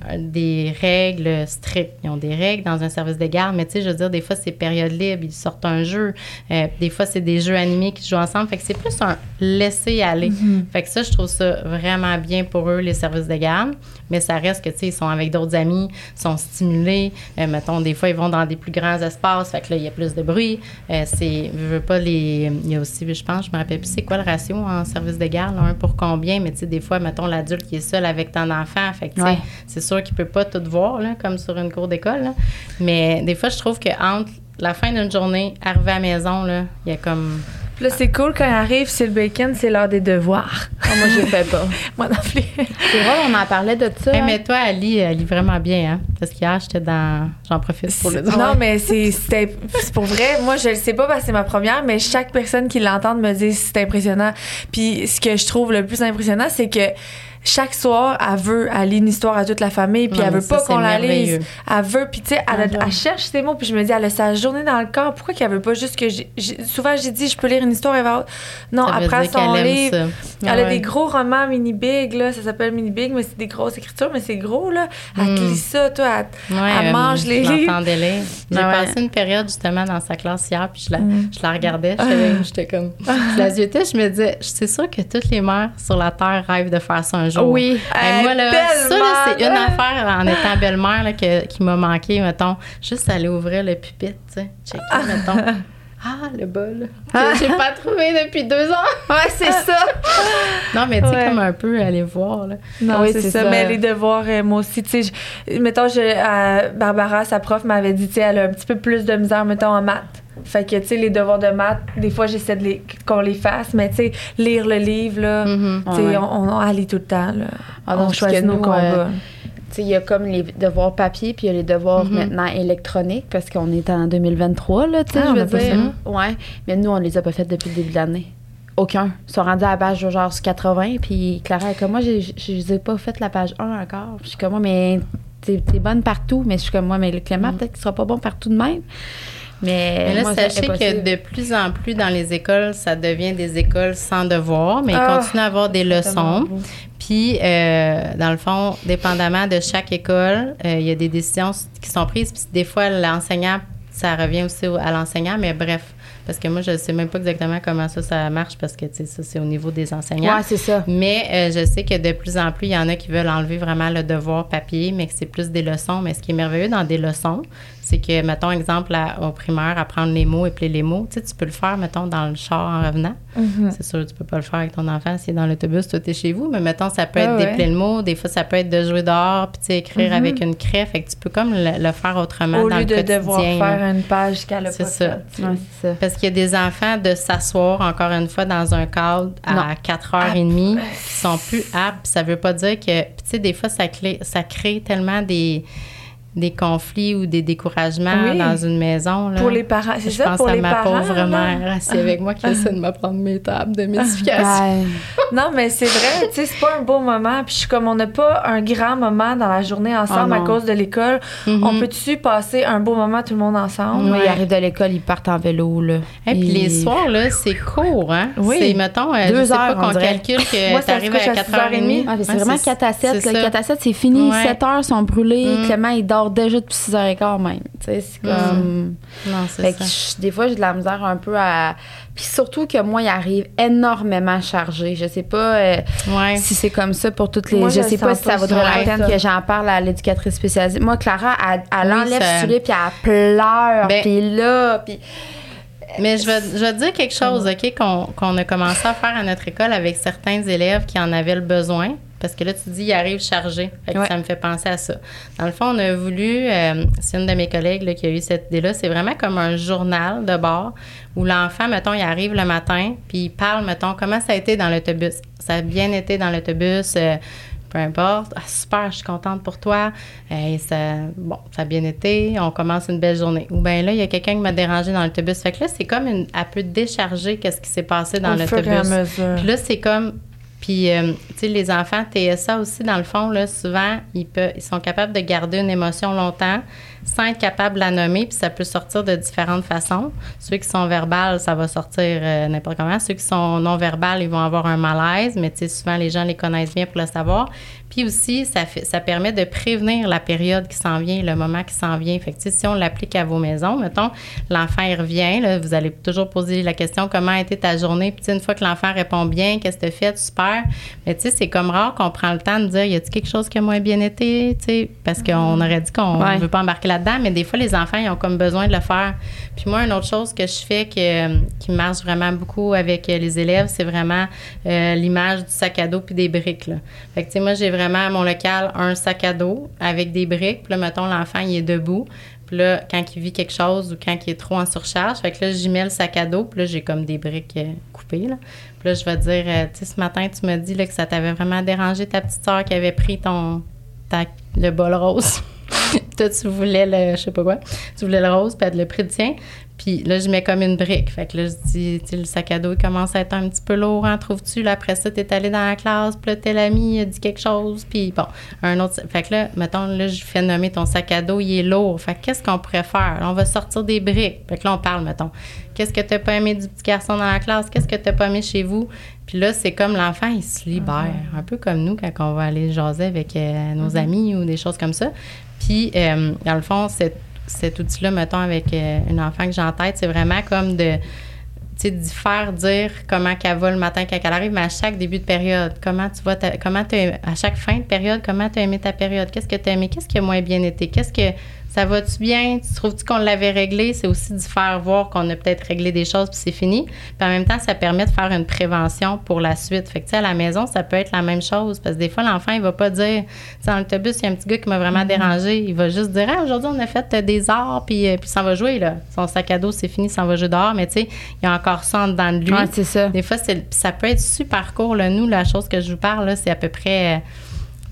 euh, des règles strictes. Ils ont des règles dans un service de garde, mais tu sais, je veux dire, des fois, c'est période libre, ils sortent un jeu. Euh, des fois, c'est des jeux animés qui jouent ensemble. Fait que c'est plus un laisser aller. Fait que ça, je trouve ça vraiment bien pour eux, les services de garde. Mais ça reste que, tu sais, ils sont avec d'autres amis, sont stimulés. Euh, mettons, des fois, ils vont dans des plus grands espaces. Fait que là, il y a plus de bruit. Euh, c'est, je veux pas les. Il y a aussi, je pense, je me rappelle plus, c'est quoi le ratio en service de garde, un pour combien. Mais tu sais, des fois, mettons, l'adulte qui est seul avec ton enfant. Fait que, Ouais. c'est sûr qu'il peut pas tout voir, là, comme sur une cour d'école. Mais des fois, je trouve que entre la fin d'une journée, arriver à la maison, là, il y a comme. Là, c'est cool quand ils arrivent, c'est le bacon, c'est l'heure des devoirs. Ah, moi, je le fais pas. Moi non plus. C'est vrai, on en parlait de ça. Hey, hein. mais toi, Ali, elle lit vraiment bien, hein? parce qu'hier, j'étais dans. J'en profite pour le dire. Non, mais c'est pour vrai. Moi, je le sais pas parce que c'est ma première, mais chaque personne qui l'entend me dit c'est impressionnant. Puis ce que je trouve le plus impressionnant, c'est que chaque soir, elle veut, elle lit une histoire à toute la famille, puis Non, elle veut ça, pas qu'on la lise. Elle veut, puis tu sais, elle, elle cherche ses mots, puis je me dis, elle a sa journée dans le corps. Pourquoi qu'elle veut pas juste que souvent j'ai dit, je peux lire une histoire, elle va non, Ça elle dire son aime livre. ça. Elle a des gros romans mini big là, ça s'appelle mini big, mais c'est des grosses écritures, mais c'est gros là. Elle te Hmm. lit ça, toi, elle, Ouais, elle euh, mange les livres. J'ai Ah ouais. passé une période justement dans sa classe hier, puis je la, Mm. je la regardais. J'étais j'étais comme. Je la ziotais, je me disais, c'est sûr que toutes les mères sur la Terre rêvent de faire ça un jour. Oui. Hey, moi, là, ça, là, c'est une affaire en étant belle-mère là, que- qui m'a manqué, mettons. Juste aller ouvrir le pupitre, tu sais. Checker, mettons. Ah, le bol. Que j'ai pas trouvé depuis deux ans. Ouais, c'est ça. Non, mais tu sais, Ouais. comme un peu aller voir, là. Non, Oui, c'est ça. ça. Mais les devoirs, euh, moi aussi, tu sais, mettons, je, euh, Barbara, sa prof, m'avait dit, tu sais, elle a un petit peu plus de misère, mettons, en maths. Fait que, tu sais, les devoirs de maths, des fois, j'essaie de les, qu'on les fasse, mais tu sais, lire le livre, là, Mhm. tu sais, Ouais. on, on, lit tout le temps, là. Ah on choisit nos nous, combats. euh, Tu sais, il y a comme les devoirs papier, puis il y a les devoirs Mhm. maintenant électroniques, parce qu'on est en 2023, là, tu sais, Ah, je veux dire. Ouais. Mais nous, on les a pas faites depuis le début de l'année. Aucun. Ils sont rendus à la page genre 80, puis Clara est comme moi, je les ai pas fait la page 1 encore. Je suis comme moi, mais t'es t'es bonne partout, mais je suis comme moi, mais le Clément, Mm. peut-être qu'il sera pas bon partout de même. Mais, Mais là, moi, sachez que de plus en plus dans les écoles, ça devient des écoles sans devoir, mais Ah, ils continuent à avoir des leçons. Puis, euh, dans le fond, dépendamment de chaque école, euh, il y a des décisions qui sont prises. Puis, des fois, l'enseignant, ça revient aussi au- à l'enseignant, mais bref. Parce que moi, je ne sais même pas exactement comment ça, ça marche, parce que, tu sais, ça, c'est au niveau des enseignants. Ouais, c'est ça. Mais euh, je sais que de plus en plus, il y en a qui veulent enlever vraiment le devoir papier, mais que c'est plus des leçons. Mais ce qui est merveilleux dans des leçons, c'est que, mettons, exemple, à- au primaire, apprendre les mots, épeler les mots, tu sais, tu peux le faire, mettons, dans le char en revenant. Mhm. C'est sûr, tu peux pas le faire avec ton enfant est dans l'autobus, toi, t'es chez vous. Mais mettons, ça peut être Ah ouais. d'épeler le mot, des fois, ça peut être de jouer dehors, puis tu sais, écrire Mhm. avec une craie. Fait que tu peux comme le, le faire autrement Au dans lieu le de quotidien. devoir là. faire une page qu'elle a C'est pas ça. Ouais, ça. Parce qu'il y a des enfants de s'asseoir, encore une fois, dans un cadre à Non. 4h30 qui sont plus aptes. Ça veut pas dire que... Tu sais, des fois, ça, clé- ça crée tellement des, des conflits ou des découragements Oui. dans une maison. Là. Pour les parents, c'est Je ça, pense pour à les ma parents. pauvre là. mère assise avec moi qui essaie de m'apprendre mes tables de mystification. Non, mais c'est vrai, tu sais, c'est pas un beau moment. Puis je suis comme, on n'a pas un grand moment dans la journée ensemble Ah à cause de l'école. Mhm. On peut-tu passer un beau moment tout le monde ensemble? Moi, Ouais. ils arrivent de l'école, ils partent en vélo, là. Et puis les soirs, là, c'est court, hein? Oui. C'est, mettons, euh, Deux je sais heures, pas on qu'on calcule que t'arrives à à 4h30. Ah, c'est vraiment 4 à 7. c'est Le ça. 4 à 7, c'est fini. Ouais. 7 heures sont brûlées. Mm. Clément, il dort déjà depuis 6 h 15 même. Tu sais, c'est comme. Non, c'est Fait ça. que je- des fois, j'ai de la misère un peu à. Puis surtout que moi, il arrive énormément chargé. Je sais pas euh, Ouais. si c'est comme ça pour toutes les. Moi, je je sais pas si ça vaudrait la peine que j'en parle à l'éducatrice spécialisée. Moi, Clara, elle, elle Oui, enlève ça- sur lui, puis elle pleure. Ben- puis là, puis. Mais je vais, je vais te dire quelque chose, OK, qu'on qu'on a commencé à faire à notre école avec certains élèves qui en avaient le besoin. Parce que là, tu dis. Fait que Ouais. ça me fait penser à ça. Dans le fond, on a voulu, euh, c'est une de mes collègues là, qui a eu cette idée-là, c'est vraiment comme un journal de bord où l'enfant, mettons, il arrive le matin, puis il parle, mettons, comment ça a été dans l'autobus? Ça a bien été dans l'autobus. euh, peu importe. Ah, super, je suis contente pour toi. Euh, ça, bon, ça a bien été. On commence une belle journée. Ou bien là, il y a quelqu'un qui m'a dérangé dans l'autobus. Fait que là, c'est comme une, elle peut décharger qu'est-ce qui s'est passé dans Au fur et à l'autobus. mesure. Puis là, c'est comme. Puis, euh, tu sais, les enfants TSA aussi, dans le fond, souvent, ils, peuvent, ils sont capables de garder une émotion longtemps sans être capables de la nommer, puis ça peut sortir de différentes façons. Ceux qui sont verbales, ça va sortir euh, n'importe comment. Ceux qui sont non verbales, ils vont avoir un malaise, mais tu sais, souvent, les gens les connaissent bien pour le savoir. Puis aussi, ça, fait, ça permet de prévenir la période qui s'en vient, le moment qui s'en vient. Fait que, si on l'applique à vos maisons, mettons, l'enfant, il revient, là, vous allez toujours poser la question comment a été ta journée? Puis, une fois que l'enfant répond bien, qu'est-ce que tu fait, super. Mais, tu sais, c'est comme rare qu'on prend le temps de dire y a-t-il quelque chose qui a moins bien été, tu sais, parce qu'on aurait dit qu'on ne Ouais. veut pas embarquer là-dedans, mais des fois, les enfants, ils ont comme besoin de le faire. Puis, moi, une autre chose que je fais que, qui marche vraiment beaucoup avec euh, les élèves, c'est vraiment euh, l'image du sac à dos puis des briques, là. Fait que, tu sais, moi, j'ai vraiment à mon local un sac à dos avec des briques. Puis là, mettons, l'enfant, il est debout. Puis là, quand il vit quelque chose ou quand il est trop en surcharge, fait que là, j'y mets le sac à dos. Puis là, j'ai comme des briques euh, coupées, là. Puis là, je vais dire, euh, tu sais, ce matin, tu m'as dit là, que ça t'avait vraiment dérangé ta petite soeur qui avait pris ton, ta- le bol rose. toi, tu voulais le, je sais pas quoi, tu voulais le rose, puis elle le prix de tien. Puis là, je mets comme une brique. Fait que là, je dis, tu sais, le sac à dos, il commence à être un petit peu lourd, hein, trouves-tu? Là, après ça, t'es allé dans la classe, puis là, tel ami a dit quelque chose, puis bon, un autre. Fait que là, mettons, là, je fais nommer ton sac à dos, il est lourd. Fait que qu'est-ce qu'on pourrait faire? Là, on va sortir des briques. Fait que là, on parle, mettons. Qu'est-ce que t'as pas aimé du petit garçon dans la classe? Qu'est-ce que t'as pas aimé chez vous? Puis là, c'est comme l'enfant, il se libère. Un peu comme nous quand on va aller jaser avec euh, nos amis ou des choses comme ça. Puis, euh, dans le fond, c'est cet outil-là, mettons, avec euh, une enfant que j'ai en tête, c'est vraiment comme de, d'y faire dire comment qu'elle va le matin quand elle arrive, mais à chaque début de période, comment tu vas, comment à chaque fin de période, comment tu as aimé ta période, qu'est-ce que tu as aimé, qu'est-ce qui a moins bien été, qu'est-ce que ça va-tu bien? Tu trouves-tu qu'on l'avait réglé? C'est aussi de faire voir qu'on a peut-être réglé des choses puis c'est fini. Puis en même temps, ça permet de faire une prévention pour la suite. Fait que, tu sais, à la maison, ça peut être la même chose. Parce que des fois, l'enfant, il va pas dire, tu sais, dans l'autobus, il y a un petit gars qui m'a vraiment mm-hmm. dérangé. Il va juste dire, ah, aujourd'hui, on a fait euh, des arts puis, euh, puis ça va jouer, là. Son sac à dos, c'est fini, ça va jouer dehors. Mais tu sais, il y a encore ça en dedans de lui. Ouais, c'est ça. Des fois, ça peut être super court, là. Nous, la chose que je vous parle, là, c'est à peu près. Euh,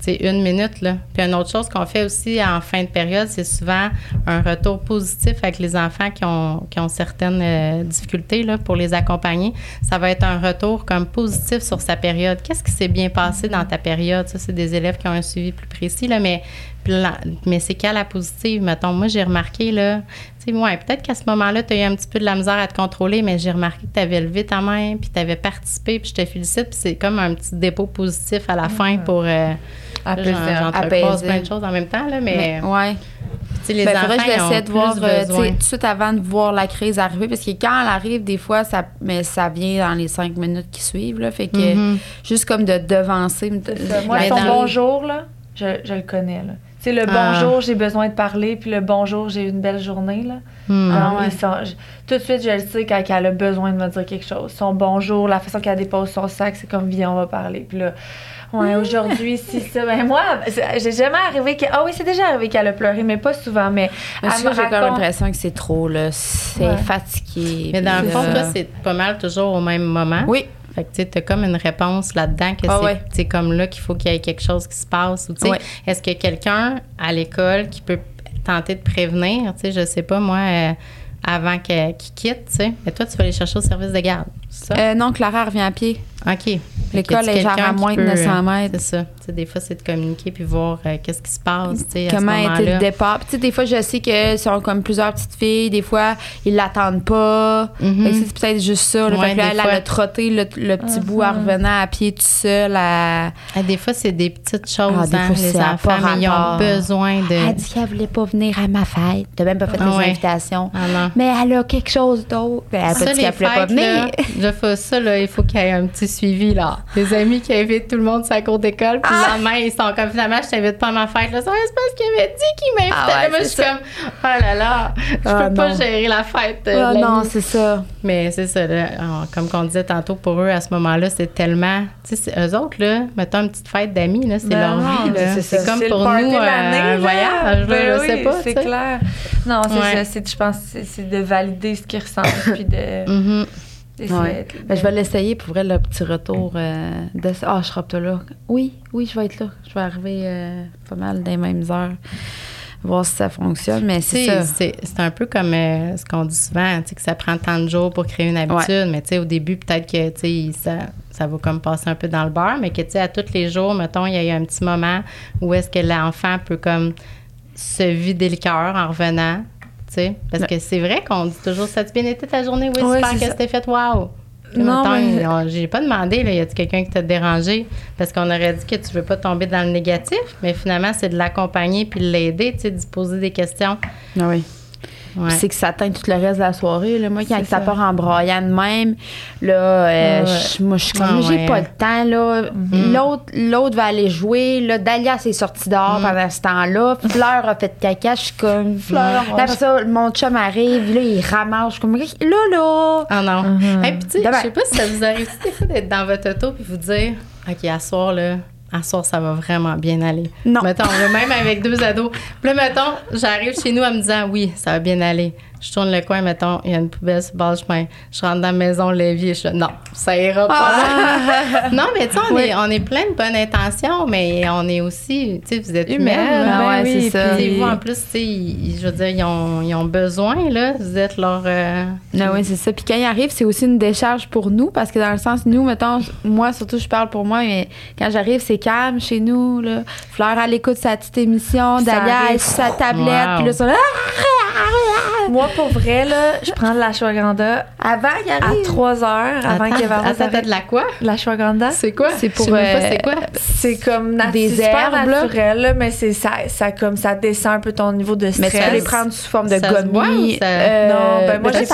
c'est une minute. Là. Puis une autre chose qu'on fait aussi en fin de période, c'est souvent un retour positif avec les enfants qui ont, qui ont certaines euh, difficultés là, pour les accompagner. Ça va être un retour comme positif sur sa période. Qu'est-ce qui s'est bien passé dans ta période? Ça, c'est des élèves qui ont un suivi plus précis, là, mais, mais c'est qu'à la positive. Mettons, moi, j'ai remarqué, là, tu sais, ouais, peut-être qu'à ce moment-là, tu as eu un petit peu de la misère à te contrôler, mais j'ai remarqué que tu avais levé ta main, puis tu avais participé, puis je te félicite, puis c'est comme un petit dépôt positif à la fin pour... Euh, apaiser. plein de choses en même temps, là, mais. mais ouais. les ben, enfants, j'essaie de voir, euh, tout de suite avant de voir la crise arriver, parce que quand elle arrive, des fois, ça, mais ça vient dans les cinq minutes qui suivent, là, fait que mm-hmm. juste comme de devancer. Moi, son bonjour, là, je, je le connais, là. Tu le ah. bonjour, j'ai besoin de parler, puis le bonjour, j'ai une belle journée, là. Hmm. Ah, tout de suite, je le sais quand elle a besoin de me dire quelque chose. Son bonjour, la façon qu'elle dépose son sac, c'est comme, viens, on va parler. Puis là, Ouais, aujourd'hui, si ça. Ben moi, j'ai jamais arrivé que. Ah oui, c'est déjà arrivé qu'elle a pleuré, mais pas souvent. Mais, j'ai comme l'impression que c'est trop, là. C'est fatigué. Mais dans le fond, là, c'est pas mal toujours au même moment. Oui. Fait que tu as comme une réponse là-dedans que ah c'est comme là qu'il faut qu'il y ait quelque chose qui se passe. Ou, sais Est-ce que quelqu'un à l'école qui peut tenter de prévenir, tu sais, je sais pas, moi, euh, avant qu'il quitte, tu sais, mais toi, tu vas aller chercher au service de garde, ça? Euh, non, Clara revient à pied. OK. L'école est genre à moins de 900 mètres. C'est ça. des fois, c'est de communiquer puis voir euh, qu'est-ce qui se passe. Comment a été le départ? Puis, des fois, je sais que sont comme plusieurs petites filles. Des fois, ils l'attendent pas. Mm-hmm. C'est peut-être juste ça. Là, fait elle, a trotté le, petit bout en uh-huh. revenant à pied tout seul. À... Ah, des fois, c'est des petites choses. Ah, hein, les enfants, ils ont besoin de. Elle dit qu'elle voulait pas venir à ma fête. T'as même pas fait ah, invitations. Ah, mais elle a quelque chose d'autre. Elle a dit qu'elle voulait pas venir. je fais ça, là, il faut qu'il y ait un petit suivi. là des amis qui invitent tout le monde à la cour d'école. Puis ah! le lendemain, ils sont comme finalement, je t'invite pas à ma fête. Là, c'est parce qu'il avait dit qu'il m'invitait. Ah moi, je suis comme, oh là là, je ah peux pas gérer la fête. Euh, non, c'est ça. Mais c'est ça, là, comme on disait tantôt, pour eux, à ce moment-là, c'est tellement. Tu sais, eux autres, là, mettons une petite fête d'amis, là, c'est ben leur vie. C'est comme pour nous euh, un voyage. Ben je sais pas. C'est clair. Non, c'est ça. Je pense c'est de valider ce qu'ils ressentent. puis de. Ouais. Ben, je vais l'essayer pour vrai, le petit retour euh, de Ah, je serai pas là. Oui, oui, je vais être là. Je vais arriver euh, pas mal dans les mêmes heures, voir si ça fonctionne. Mais c'est ça. C'est un peu comme euh, ce qu'on dit souvent, que ça prend tant de jours pour créer une habitude. Mais au début, peut-être que ça, ça va comme passer un peu dans le beurre, mais que à tous les jours, mettons, il y a eu un petit moment où est-ce que l'enfant peut comme se vider le cœur en revenant parce que c'est vrai qu'on dit toujours ça a bien été ta journée? Oui, super, qu'est-ce que t'as fait? Waouh! Non, mais... j'ai pas demandé, là, y a-t-il quelqu'un qui t'a dérangé? Parce qu'on aurait dit que tu veux pas tomber dans le négatif, mais finalement, c'est de l'accompagner puis de l'aider, tu sais, d'y poser des questions. Ah oui. C'est que ça teint tout le reste de la soirée. Là. Moi, quand ça. part en broyant de même, là, euh, moi, je suis comme, ah, j'ai pas le temps. Là. Mm-hmm. L'autre, l'autre va aller jouer. Là, Dalia s'est sortie dehors mm. pendant ce temps-là. Fleur a fait caca. Je suis comme, Fleur. Là, après ça, mon chum arrive. Là, il ramasse. Je suis comme, là, là. Ah non. Mm-hmm. Puis, tu sais, je sais pas si ça vous arrive des fois d'être dans votre auto puis vous dire, OK, à soir, là, à soir, ça va vraiment bien aller. Non. Mettons, même avec deux ados. Puis là, mettons, j'arrive chez nous en me disant, oui, ça va bien aller. Je tourne le coin, mettons, il y a une poubelle sur le bord du chemin. Je rentre dans la maison, l'évier, je suis là, non, ça ira pas. non, mais tu sais, on, Oui. est, on est plein de bonnes intentions, mais on est aussi, tu sais, vous êtes Humaine, humaine. Ah ben ouais, oui, c'est ça. Puis- vous, en plus, tu sais, ils- je veux dire, ils ont, ils ont besoin, là. Vous êtes leur. euh, Non, oui, c'est ça. Puis quand il arrive, c'est aussi une décharge pour nous parce que dans le sens, nous, mettons, moi, surtout, je parle pour moi, mais quand j'arrive, c'est calme chez nous. Là. Fleur à l'écoute de sa petite émission, Dalia sa tablette, Wow. puis là, ça, Moi, pour vrai, là, je prends de la ashwagandha avant, il à arrive. 3 heures avant attends, que Varro attends, t'as de la quoi? L'ashwagandha, C'est quoi? C'est pour, Je sais même pas euh, c'est quoi. c'est comme nat- Des c'est super herbes, naturel, là, mais c'est ça, ça, comme, ça descend un peu ton niveau de Mais stress. tu peux les prendre sous forme de ou ça- euh, Non, ben moi, j'ai.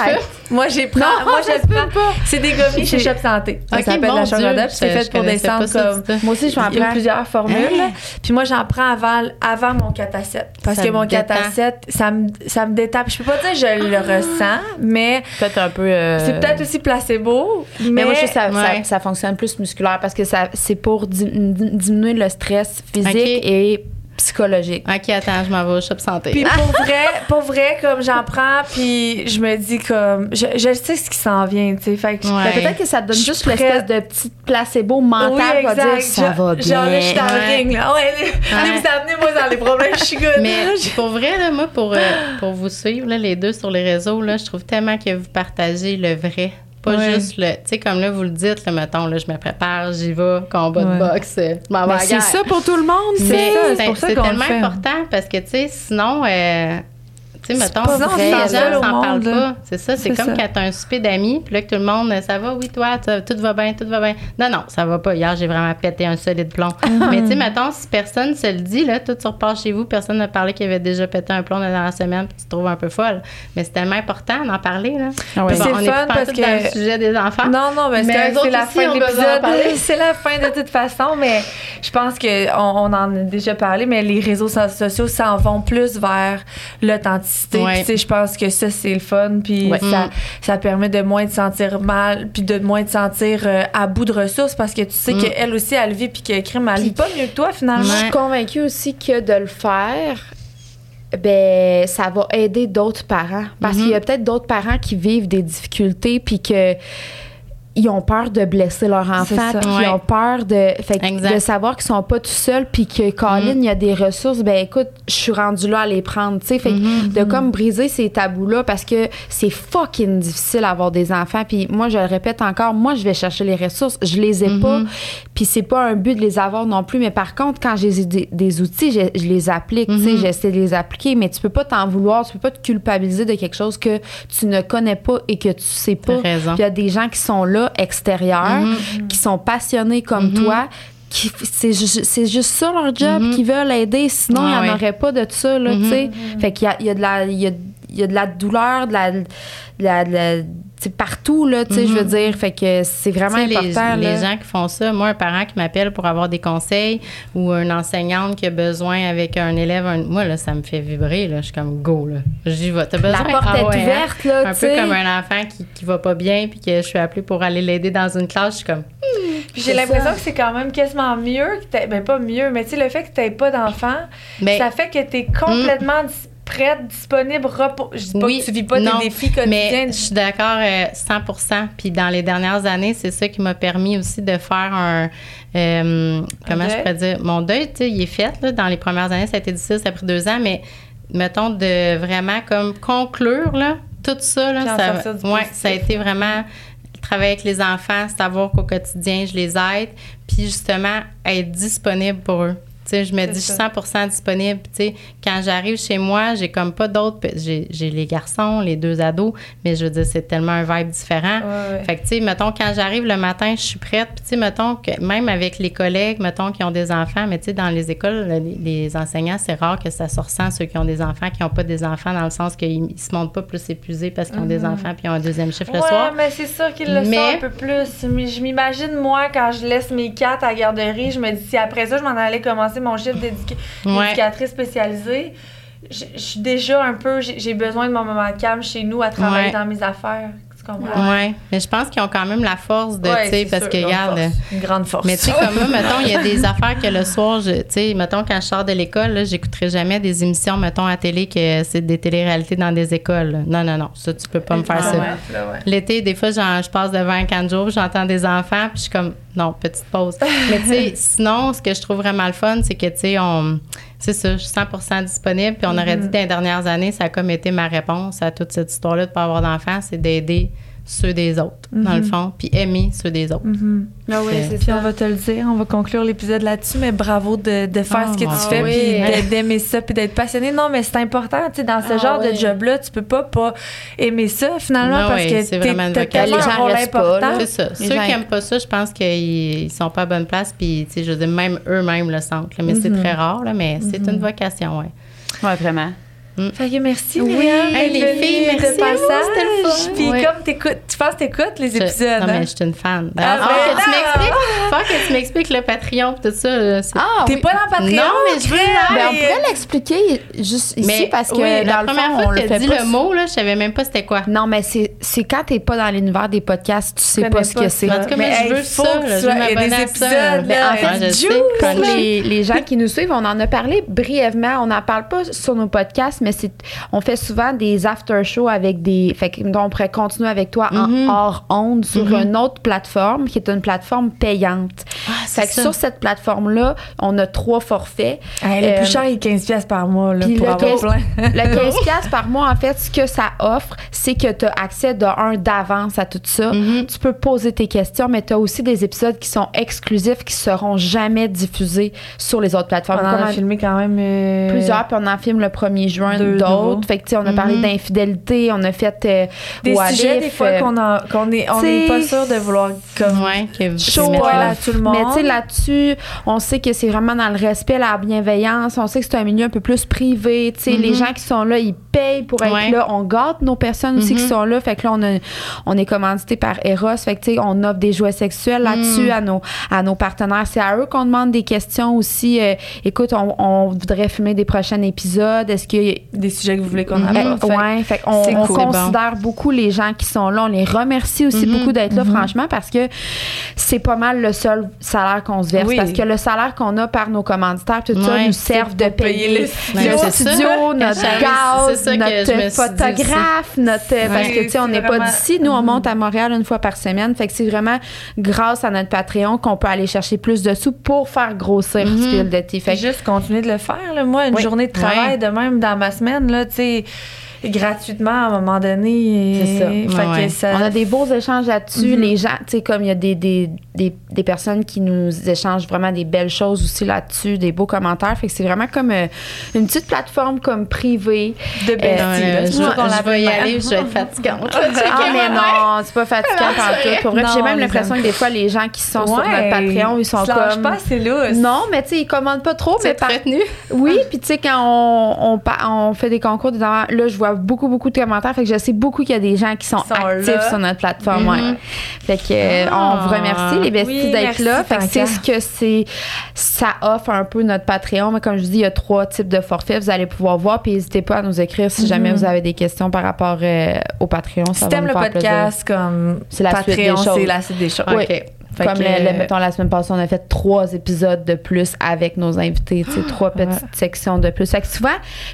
Moi, j'ai pris. Non, moi, je prends. pas. C'est des gommis chez Shop Santé. Ça s'appelle mon la Dieu, ashwagandha, puis c'est fait pour descendre comme. Moi aussi, je a prends. plusieurs formules. Hein? Puis moi, j'en prends avant, avant mon 4 à 7. Parce que mon 4 à détend. 7, ça me, ça me détape. Je peux pas dire que je le ressens, mais Peut-être un peu. euh, c'est peut-être aussi placebo. Mais, Mais moi, je sais que ça, ça- Ouais. ça fonctionne plus musculaire parce que ça, c'est pour di- di- diminuer le stress physique et psychologique. Ok, attends, je m'en vais au shop santé. Puis pour vrai, pour vrai, comme j'en prends, puis je me dis comme, je, je sais ce qui s'en vient, tu sais. Fait que Ouais. Ben, Peut-être que ça te donne juste l'espèce prête. de petit placebo mental Oui, exact. dire ça Je- va bien. Genre là, je suis dans le Ouais. ring, là. Ouais, allez, allez vous amener, moi, dans les problèmes, je suis good. Mais pour vrai, là, moi, pour, euh, pour vous suivre, là, les deux sur les réseaux, là, je trouve tellement que vous partagez le vrai. Pas Ouais. juste le. Tu sais, comme là, vous le dites, là, mettons, là, je me prépare, j'y vais, combat Ouais. de boxe, euh, je m'en vais à Mais la c'est ça pour tout le monde, c'est ça, c'est tellement fait. important parce que, tu sais, sinon, euh, tu sais, mettons, les gens s'en parlent pas, c'est ça, c'est comme ça. quand t'as un souper d'amis, puis là, que tout le monde, ça va, oui, toi, tout va bien, tout va bien. Non, non, ça va pas. Hier, j'ai vraiment pété un solide plomb. Mais, tu sais, mettons, si personne se le dit, là, tout tu repars chez vous, personne n'a parlé qu'il avait déjà pété un plomb dans la semaine, puis tu te trouves un peu folle. Mais c'est tellement important d'en parler, là. Ah ouais. Bon, c'est fun parce que- dans le sujet des enfants. Non, non, mais, c'est Mais la fin de l'épisode. C'est la fin de toute façon, mais je pense qu'on on en a déjà parlé, mais les réseaux so- sociaux s'en vont plus vers l'authenticité. Ouais. Je pense que ça, c'est le fun, puis Ouais. ça, Mm. ça permet de moins te sentir mal, puis de moins te sentir euh, à bout de ressources, parce que tu sais Mm. qu'elle aussi, elle vit, puis que crime, elle vit pas mieux que toi, finalement. Je suis convaincue aussi que de le faire, ben ça va aider d'autres parents. Parce Mhm. qu'il y a peut-être d'autres parents qui vivent des difficultés puis que ils ont peur de blesser leur enfant, ça. puis Ouais. ils ont peur de, fait de savoir qu'ils sont pas tout seuls, puis que Colin, il y a des ressources. Ben écoute, je suis rendue là à les prendre, tu sais. Fait que Mhm. de comme briser ces tabous-là, parce que c'est fucking difficile d'avoir des enfants. Puis moi, je le répète encore, moi, je vais chercher les ressources, je les ai pas. Puis c'est pas un but de les avoir non plus. Mais par contre, quand j'ai des, des outils, je, je les applique, tu sais, j'essaie de les appliquer. Mais tu peux pas t'en vouloir, tu peux pas te culpabiliser de quelque chose que tu ne connais pas et que tu sais pas. Il y a des gens qui sont là, extérieurs, qui sont passionnés comme toi. qui- C'est ju- c'est juste ça leur job, qui veulent aider. Sinon, il n'y en aurait pas de ça, là, tu sais. Fait qu'il y a, il y a de la... Il y a, il y a de la douleur, de la, de la, de la- tu sais, partout, là, tu sais, je veux dire. Fait que c'est vraiment Tu important, les, là. les gens qui font ça, moi, un parent qui m'appelle pour avoir des conseils ou une enseignante qui a besoin avec un élève, un- moi, là, ça me fait vibrer. Là. Je suis comme go. Là. J'y vais. T'as besoin La porte Ah est ouais, hein? ouverte, là, Un tu peu comme un enfant qui, qui va pas bien puis que je suis appelée pour aller l'aider dans une classe. Je suis comme, Puis j'ai l'impression ça. que c'est quand même quasiment mieux que t'aies, ben pas mieux, mais tu sais, le fait que t'aies pas d'enfant, Ben, ça fait que t'es complètement dis- prête, disponible, repos. Je dis pas Oui, que tu vis pas non, tes défis quotidiens. Mais je suis d'accord euh, 100% Puis dans les dernières années, c'est ça qui m'a permis aussi de faire un. euh, comment je pourrais dire? Mon deuil, tu sais, il est fait. Là, dans les premières années, ça a été difficile, ça a pris deux ans, mais mettons de vraiment comme conclure là, tout ça. Là, ça, ouais, ça a été vraiment travailler avec les enfants, savoir qu'au quotidien, je les aide, puis justement être disponible pour eux. Sais, je me dis, je suis ça. 100 disponible. Tu sais, quand j'arrive chez moi, j'ai comme pas d'autres. J'ai les garçons, les deux ados, mais je veux dire, c'est tellement un vibe différent. Ouais, ouais. Fait que, tu sais, mettons, quand j'arrive le matin, je suis prête. Puis, tu sais, mettons, que même avec les collègues, mettons, qui ont des enfants, mais tu sais, dans les écoles, les, les enseignants, c'est rare que ça se ressent, ceux qui ont des enfants, qui n'ont pas des enfants, dans le sens qu'ils ils se montrent pas plus épuisés parce qu'ils ont des enfants puis ils ont un deuxième chiffre le soir. mais c'est sûr qu'il le Mais- un peu plus. Mais Je m'imagine, moi, quand je laisse mes quatre à la garderie, je me dis, si après ça, je m'en allais commencer mon chiffre d'éduc- Ouais. d'éducatrice spécialisée, je suis déjà un peu, j'ai besoin de mon moment calme chez nous à travailler Ouais. dans mes affaires. Comprends. Ouais. Mais je pense qu'ils ont quand même la force de, Ouais, tu sais, parce sûr, que, ils ont une regarde. force. Une grande force. Mais tu sais, comme moi, mettons, il y a des affaires que le soir, je- tu sais, mettons, quand je sors de l'école, j'écouterai jamais des émissions, mettons, à télé que c'est des téléréalités dans des écoles. là. Non, non, non. Ça, tu peux pas me faire Ah ça. ouais. L'été, des fois, j'en- je passe devant un jour, j'entends des enfants, puis je suis comme, non, petite pause. Mais tu sais, sinon, ce que je trouve vraiment le fun, c'est que, tu sais, on. C'est ça, je suis 100% disponible. Puis on aurait dit dans les dernières années, ça a comme été ma réponse à toute cette histoire-là de ne pas avoir d'enfants, c'est d'aider ceux des autres, dans le fond, puis aimer ceux des autres. Mhm. Ah oui, c'est Puis ça. on va te le dire, on va conclure l'épisode là-dessus, mais bravo de, de faire Oh, ce que tu fais, Oui. puis d'aimer ça, puis d'être passionné. Non, mais c'est important, tu sais, dans ce Ah, genre oui. de job-là, tu peux pas pas aimer ça, finalement, Ah parce oui, que c'est t'es- vraiment une vocation. Les gens restent pas. C'est ça. Les Ceux gens- qui n'aiment pas ça, je pense qu'ils ils sont pas à bonne place, puis, tu sais, je veux dire, même eux-mêmes le sentent. là. mais c'est Mhm. très rare, là, mais c'est une vocation, ouais. Ouais, vraiment. Fait que merci, Oui. Hey, les filles, de merci vous, passage. c'était le fun. Puis comme t'écoutes, tu penses que t'écoutes les Je- épisodes, non, hein? mais je suis une fan. Ah, Ah, ben que tu m'expliques, faut que tu m'expliques le Patreon et tout ça. Ah, T'es oui. pas dans Patreon? Non, mais je veux Claire? Ben, on pourrait l'expliquer juste ici Mais parce que oui, dans la le première fond, on fois le que tu fait as dit le mot, là, je savais même pas c'était quoi. Non, mais c'est c'est quand t'es pas dans l'univers des podcasts, tu sais pas ce que c'est. En tout cas, Mais je veux ça, tu je sois- veux il y a des m'abonner à ça. épisodes, Ben, les gens qui nous suivent, on en a parlé brièvement. On n'en parle pas sur nos podcasts, mais c'est on fait souvent des after-shows avec des. Fait que, on pourrait continuer avec toi en hors onde sur Mhm. une autre plateforme qui est une plateforme payante. Ah, Fait que ça. sur cette plateforme-là, on a trois forfaits. Hey, le Euh, plus cher, il est 15$ piastres par mois, là, pour le avoir 15 plein. Le 15 piastres par mois, en fait, ce que ça offre, c'est que tu as accès de un d'avance à tout ça. Mhm. Tu peux poser tes questions, mais tu as aussi des épisodes qui sont exclusifs, qui seront jamais diffusés sur les autres On plateformes. en Comme a filmé quand même... euh, Plusieurs, puis on en filme le 1er juin. D'autres. Fait que, tu sais, on a parlé Mhm. d'infidélité, on a fait euh, Des What sujets, if, des fois, euh, qu'on a- qu'on est, on n'est pas sûr de vouloir comme Ouais, que Show à tout le monde. Mais tu sais, là-dessus, on sait que c'est vraiment dans le respect, la bienveillance. On sait que c'est un milieu un peu plus privé. Tu sais, les Mhm. gens qui sont là, ils pour être Ouais. là. On gâte nos personnes aussi Mhm. qui sont là. Fait que là, on, a- on est commandité par Eros. Fait que tu sais, on offre des jouets sexuels là-dessus Mhm. à, nos, à nos partenaires. C'est à eux qu'on demande des questions aussi. Euh, écoute, on, on voudrait filmer des prochains épisodes. Est-ce que des sujets que vous voulez qu'on Mhm. aborde? Ouais, fait on cool. considère beaucoup les gens qui sont là. On les remercie aussi Mhm. beaucoup d'être là, franchement, parce que c'est pas mal le seul salaire qu'on se verse. Oui. Parce que le salaire qu'on a par nos commanditaires, tout ça, Ouais, nous c'est servent de payer payer le le, studio. Ça. notre C'est ça gaz, que je me notre suis dit photographe, notre parce que tu sais, on n'est pas d'ici. Nous, on monte à Montréal une fois par semaine. Fait que c'est vraiment grâce à notre Patreon qu'on peut aller chercher plus de sous pour faire grossir Mhm. Spill de thé. Fait que juste continuer de le faire. Là. Moi, une Oui. journée de travail de même dans ma semaine, là, tu sais, gratuitement à un moment donné. C'est ça. Fait Ouais, que ouais. ça- On a des beaux échanges là-dessus. Mhm. Les gens, tu sais, comme il y a des, des, des, des personnes qui nous échangent vraiment des belles choses aussi là-dessus, des beaux commentaires. Fait que c'est vraiment comme euh, une petite plateforme comme privée. de bestie. Euh, je, qu'on je vais y aller, je vais être fatigante. Ah, mais non, c'est pas fatigant tout. Pour vrai, Non, j'ai même l'impression que des fois, les gens qui sont sur notre Patreon, ils sont comme. pas, c'est lousse. Non, mais tu sais, ils commandent pas trop. Mais C'est par- retenu. Oui, puis tu sais, quand on, on, on fait des concours, là, je vois beaucoup, beaucoup de commentaires. Fait que je sais beaucoup qu'il y a des gens qui sont, sont actifs là. sur notre plateforme. Mhm. ouais. Fait que euh, Ah. on vous remercie, les besties, Oui, d'être là. Fait que c'est ce que c'est. Ça offre un peu notre Patreon. Mais comme je vous dis, il y a trois types de forfaits. Vous allez pouvoir voir. Puis n'hésitez pas à nous écrire si jamais vous avez des questions par rapport euh, au Patreon. Ça Si t'aimes le plaisir. podcast, comme C'est la suite Patreon, des choses. c'est la suite des choses. Oui. Fait Comme que- le, le- mettons, la semaine passée, on a fait trois épisodes de plus avec nos invités, tu sais, trois petites Ouais. sections de plus. Fait que souvent,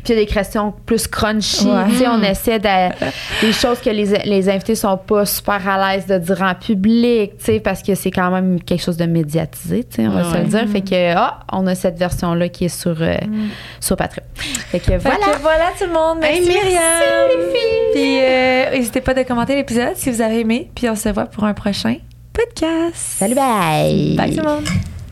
puis il y a des questions plus crunchy, Ouais. tu sais, on essaie de, des choses que les, les invités sont pas super à l'aise de dire en public, tu sais, parce que c'est quand même quelque chose de médiatisé, tu sais, on va se le dire. Fait que, ah, on a cette version-là qui est sur, euh, sur Patreon. Fait que Fait voilà. que voilà tout le monde. Merci, Hey, merci, Myriam. les filles. Puis euh, n'hésitez pas de commenter l'épisode si vous avez aimé. Puis on se voit pour un prochain podcast. Salut, bye! Bye tout le monde.